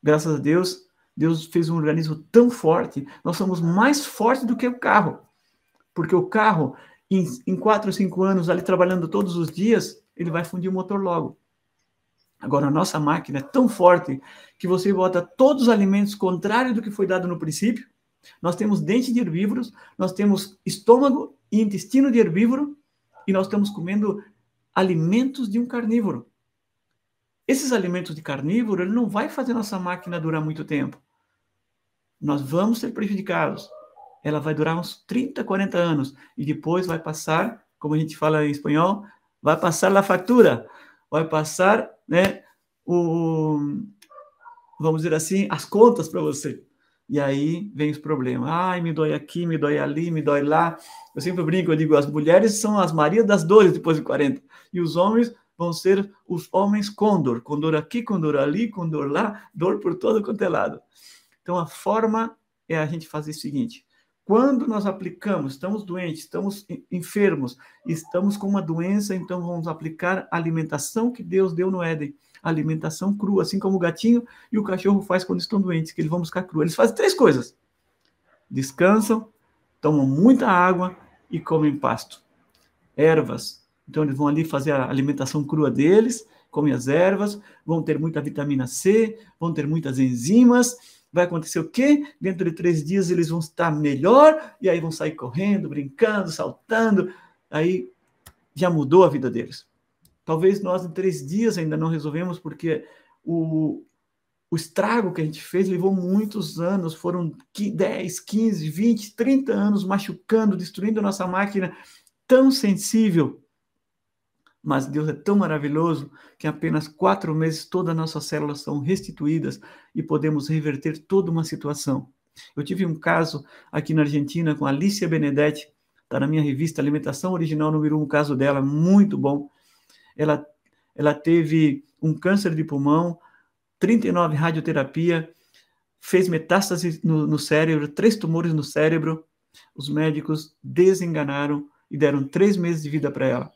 graças a Deus, Deus fez um organismo tão forte, nós somos mais fortes do que o carro. Porque o carro, em, em quatro ou cinco anos, ali trabalhando todos os dias, ele vai fundir o motor logo. Agora, a nossa máquina é tão forte que você bota todos os alimentos contrários do que foi dado no princípio. Nós temos dente de herbívoros, nós temos estômago e intestino de herbívoro, e nós estamos comendo alimentos de um carnívoro. Esses alimentos de carnívoro, ele não vai fazer nossa máquina durar muito tempo. Nós vamos ser prejudicados. Ela vai durar uns 30, 40 anos e depois vai passar, como a gente fala em espanhol, vai passar a fatura, vai passar, né, o vamos dizer assim, as contas para você. E aí vem os problemas. Ai, me dói aqui, me dói ali, me dói lá. Eu sempre brinco, eu digo, as mulheres são as Marias das dores depois de 40. E os homens vão ser os homens condor, condor aqui, condor ali, condor lá, dor por todo quanto é lado. Então a forma é a gente fazer o seguinte: quando nós aplicamos, estamos doentes, estamos enfermos, estamos com uma doença, então vamos aplicar a alimentação que Deus deu no Éden, alimentação crua, assim como o gatinho e o cachorro faz quando estão doentes, que eles vão buscar crua. Eles fazem três coisas: descansam, tomam muita água e comem pasto, ervas, então, eles vão ali fazer a alimentação crua deles, comem as ervas, vão ter muita vitamina C, vão ter muitas enzimas. Vai acontecer o quê? Dentro de três dias eles vão estar melhor, e aí vão sair correndo, brincando, saltando. Aí já mudou a vida deles. Talvez nós em três dias ainda não resolvemos, porque o, o estrago que a gente fez levou muitos anos, foram 10, 15, 20, 30 anos machucando, destruindo a nossa máquina tão sensível mas Deus é tão maravilhoso que em apenas quatro meses todas as nossas células são restituídas e podemos reverter toda uma situação. Eu tive um caso aqui na Argentina com Alicia Benedetti, está na minha revista Alimentação Original número 1, um caso dela, muito bom. Ela, ela teve um câncer de pulmão, 39 radioterapia, fez metástase no, no cérebro, três tumores no cérebro, Os médicos desenganaram e deram três meses de vida para ela.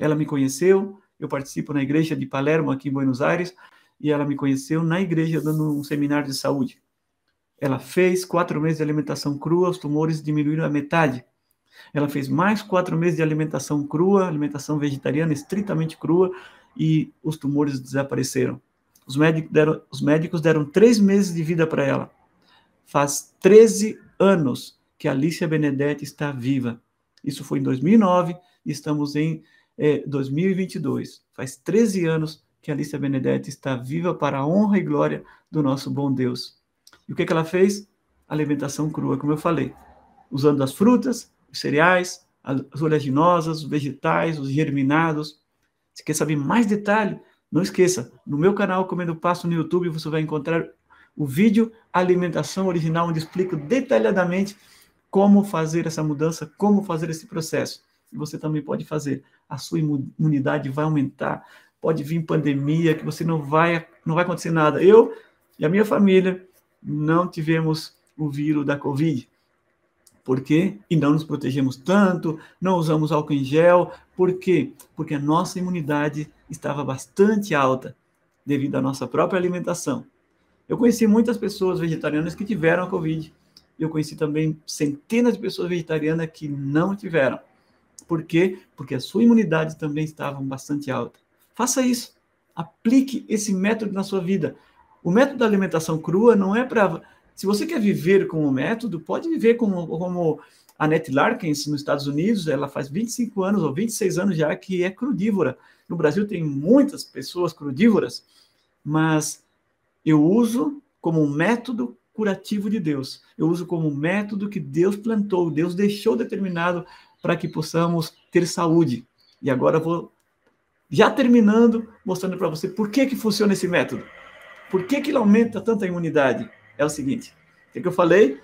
Ela me conheceu, eu participo na igreja de Palermo, aqui em Buenos Aires, e ela me conheceu na igreja dando um seminário de saúde. Ela fez quatro meses de alimentação crua, os tumores diminuíram a metade. Ela fez mais quatro meses de alimentação crua, alimentação vegetariana estritamente crua, e os tumores desapareceram. Os médicos deram, os médicos deram três meses de vida para ela. Faz 13 anos que Alicia Benedetti está viva. Isso foi em 2009 e estamos em é, 2022. Faz 13 anos que Alicia Benedetti está viva para a honra e glória do nosso bom Deus. E o que, que ela fez? Alimentação crua, como eu falei, usando as frutas, os cereais, as oleaginosas, os vegetais, os germinados. Se quer saber mais detalhe, não esqueça, no meu canal Comendo Passo no YouTube você vai encontrar o vídeo Alimentação Original, onde explico detalhadamente como fazer essa mudança, como fazer esse processo. Você também pode fazer. A sua imunidade vai aumentar. Pode vir pandemia, que você não vai, não vai acontecer nada. Eu e a minha família não tivemos o vírus da Covid. Por quê? E não nos protegemos tanto, não usamos álcool em gel. Por quê? Porque a nossa imunidade estava bastante alta devido à nossa própria alimentação. Eu conheci muitas pessoas vegetarianas que tiveram a Covid. Eu conheci também centenas de pessoas vegetarianas que não tiveram. Por quê? Porque a sua imunidade também estava bastante alta. Faça isso. Aplique esse método na sua vida. O método da alimentação crua não é para. Se você quer viver com o método, pode viver como, como a Net Larkins nos Estados Unidos. Ela faz 25 anos ou 26 anos já que é crudívora. No Brasil tem muitas pessoas crudívoras, mas eu uso como um método curativo de Deus. Eu uso como um método que Deus plantou, Deus deixou determinado para que possamos ter saúde. E agora vou já terminando, mostrando para você por que, que funciona esse método. Por que, que ele aumenta tanta imunidade? É o seguinte: o que, que eu falei?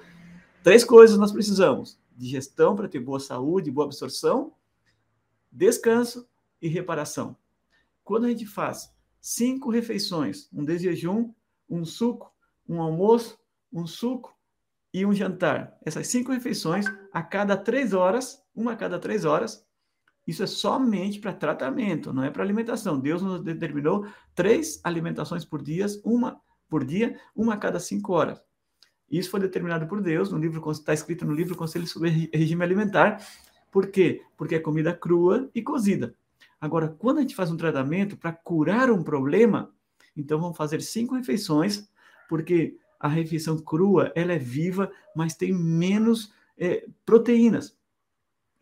Três coisas nós precisamos: digestão para ter boa saúde, boa absorção, descanso e reparação. Quando a gente faz cinco refeições, um de jejum, um suco, um almoço, um suco e um jantar, essas cinco refeições, a cada três horas, uma a cada três horas, isso é somente para tratamento, não é para alimentação. Deus nos determinou três alimentações por dia, uma por dia, uma a cada cinco horas. Isso foi determinado por Deus no livro está escrito no livro Conselho sobre Regime Alimentar. Por quê? Porque é comida crua e cozida. Agora, quando a gente faz um tratamento para curar um problema, então vamos fazer cinco refeições, porque a refeição crua ela é viva, mas tem menos é, proteínas.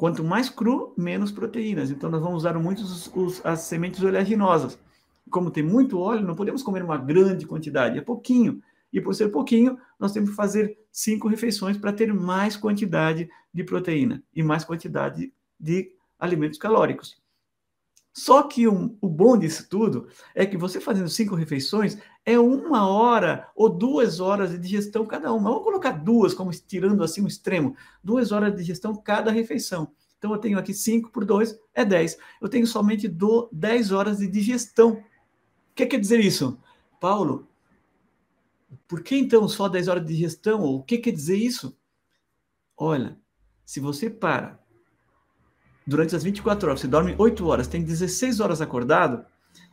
Quanto mais cru, menos proteínas. Então, nós vamos usar muito os, os, as sementes oleaginosas. Como tem muito óleo, não podemos comer uma grande quantidade, é pouquinho. E por ser pouquinho, nós temos que fazer cinco refeições para ter mais quantidade de proteína e mais quantidade de alimentos calóricos. Só que um, o bom disso tudo é que você fazendo cinco refeições é uma hora ou duas horas de digestão cada uma. Vamos colocar duas, como estirando assim um extremo. Duas horas de digestão cada refeição. Então, eu tenho aqui 5 por 2 é 10. Eu tenho somente do 10 horas de digestão. O que quer dizer isso? Paulo, por que então só 10 horas de digestão? o que quer dizer isso? Olha, se você para durante as 24 horas, você dorme 8 horas, tem 16 horas acordado,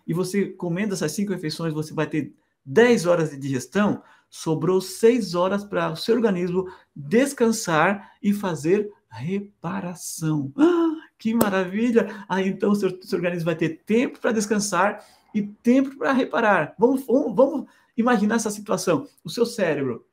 e você comendo essas 5 refeições, você vai ter 10 horas de digestão, sobrou 6 horas para o seu organismo descansar e fazer reparação. Ah, que maravilha! Aí então o seu, seu organismo vai ter tempo para descansar e tempo para reparar. Vamos, vamos, vamos imaginar essa situação. O seu cérebro,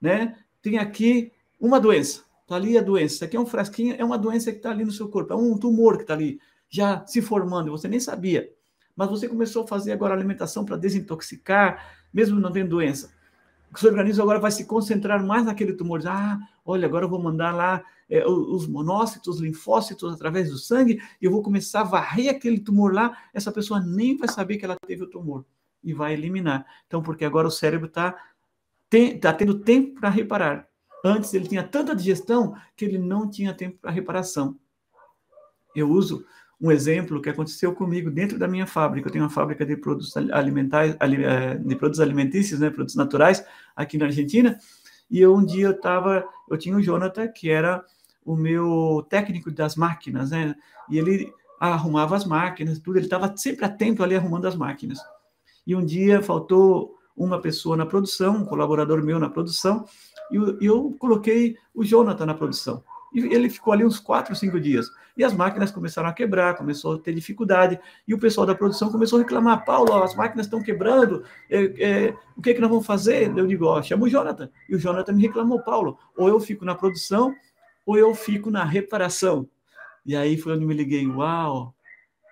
né? Tem aqui uma doença. Está ali a doença. Isso aqui é um frasquinho, é uma doença que está ali no seu corpo. É um tumor que está ali, já se formando. Você nem sabia. Mas você começou a fazer agora alimentação para desintoxicar, mesmo não tendo doença. O seu organismo agora vai se concentrar mais naquele tumor. Ah, olha, agora eu vou mandar lá é, os monócitos, os linfócitos através do sangue e eu vou começar a varrer aquele tumor lá. Essa pessoa nem vai saber que ela teve o tumor e vai eliminar. Então, porque agora o cérebro está tá tendo tempo para reparar. Antes ele tinha tanta digestão que ele não tinha tempo para reparação. Eu uso um exemplo que aconteceu comigo dentro da minha fábrica. Eu tenho uma fábrica de produtos alimentares, eh, de produtos alimentícios, né, produtos naturais, aqui na Argentina. E eu, um dia eu estava, eu tinha o Jonathan, que era o meu técnico das máquinas, né? E ele arrumava as máquinas, tudo, ele estava sempre atento ali arrumando as máquinas. E um dia faltou uma pessoa na produção, um colaborador meu na produção, e eu, eu coloquei o Jonathan na produção. E ele ficou ali uns quatro, cinco dias. E as máquinas começaram a quebrar, começou a ter dificuldade. E o pessoal da produção começou a reclamar: Paulo, as máquinas estão quebrando, é, é, o que, é que nós vamos fazer? Eu digo: ó, chama o Jonathan. E o Jonathan me reclamou: Paulo, ou eu fico na produção, ou eu fico na reparação. E aí foi onde me liguei: uau,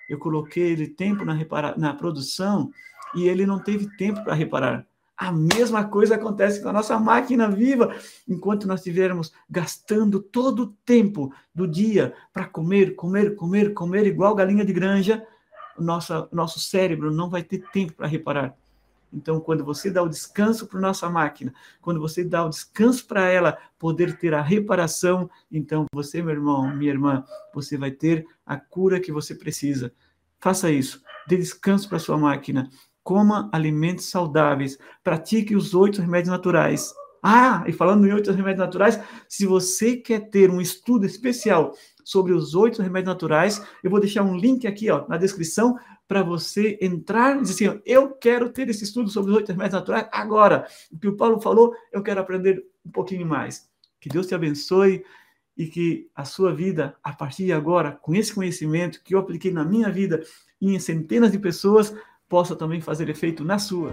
eu coloquei ele tempo na, repara na produção e ele não teve tempo para reparar. A mesma coisa acontece com a nossa máquina viva. Enquanto nós estivermos gastando todo o tempo do dia para comer, comer, comer, comer, igual galinha de granja, o nosso, nosso cérebro não vai ter tempo para reparar. Então, quando você dá o descanso para nossa máquina, quando você dá o descanso para ela poder ter a reparação, então você, meu irmão, minha irmã, você vai ter a cura que você precisa. Faça isso. Dê descanso para sua máquina coma alimentos saudáveis, pratique os oito remédios naturais. Ah, e falando em oito remédios naturais, se você quer ter um estudo especial sobre os oito remédios naturais, eu vou deixar um link aqui ó, na descrição para você entrar e dizer assim: eu quero ter esse estudo sobre os oito remédios naturais agora. O que o Paulo falou, eu quero aprender um pouquinho mais. Que Deus te abençoe e que a sua vida, a partir de agora, com esse conhecimento que eu apliquei na minha vida e em centenas de pessoas, possa também fazer efeito na sua.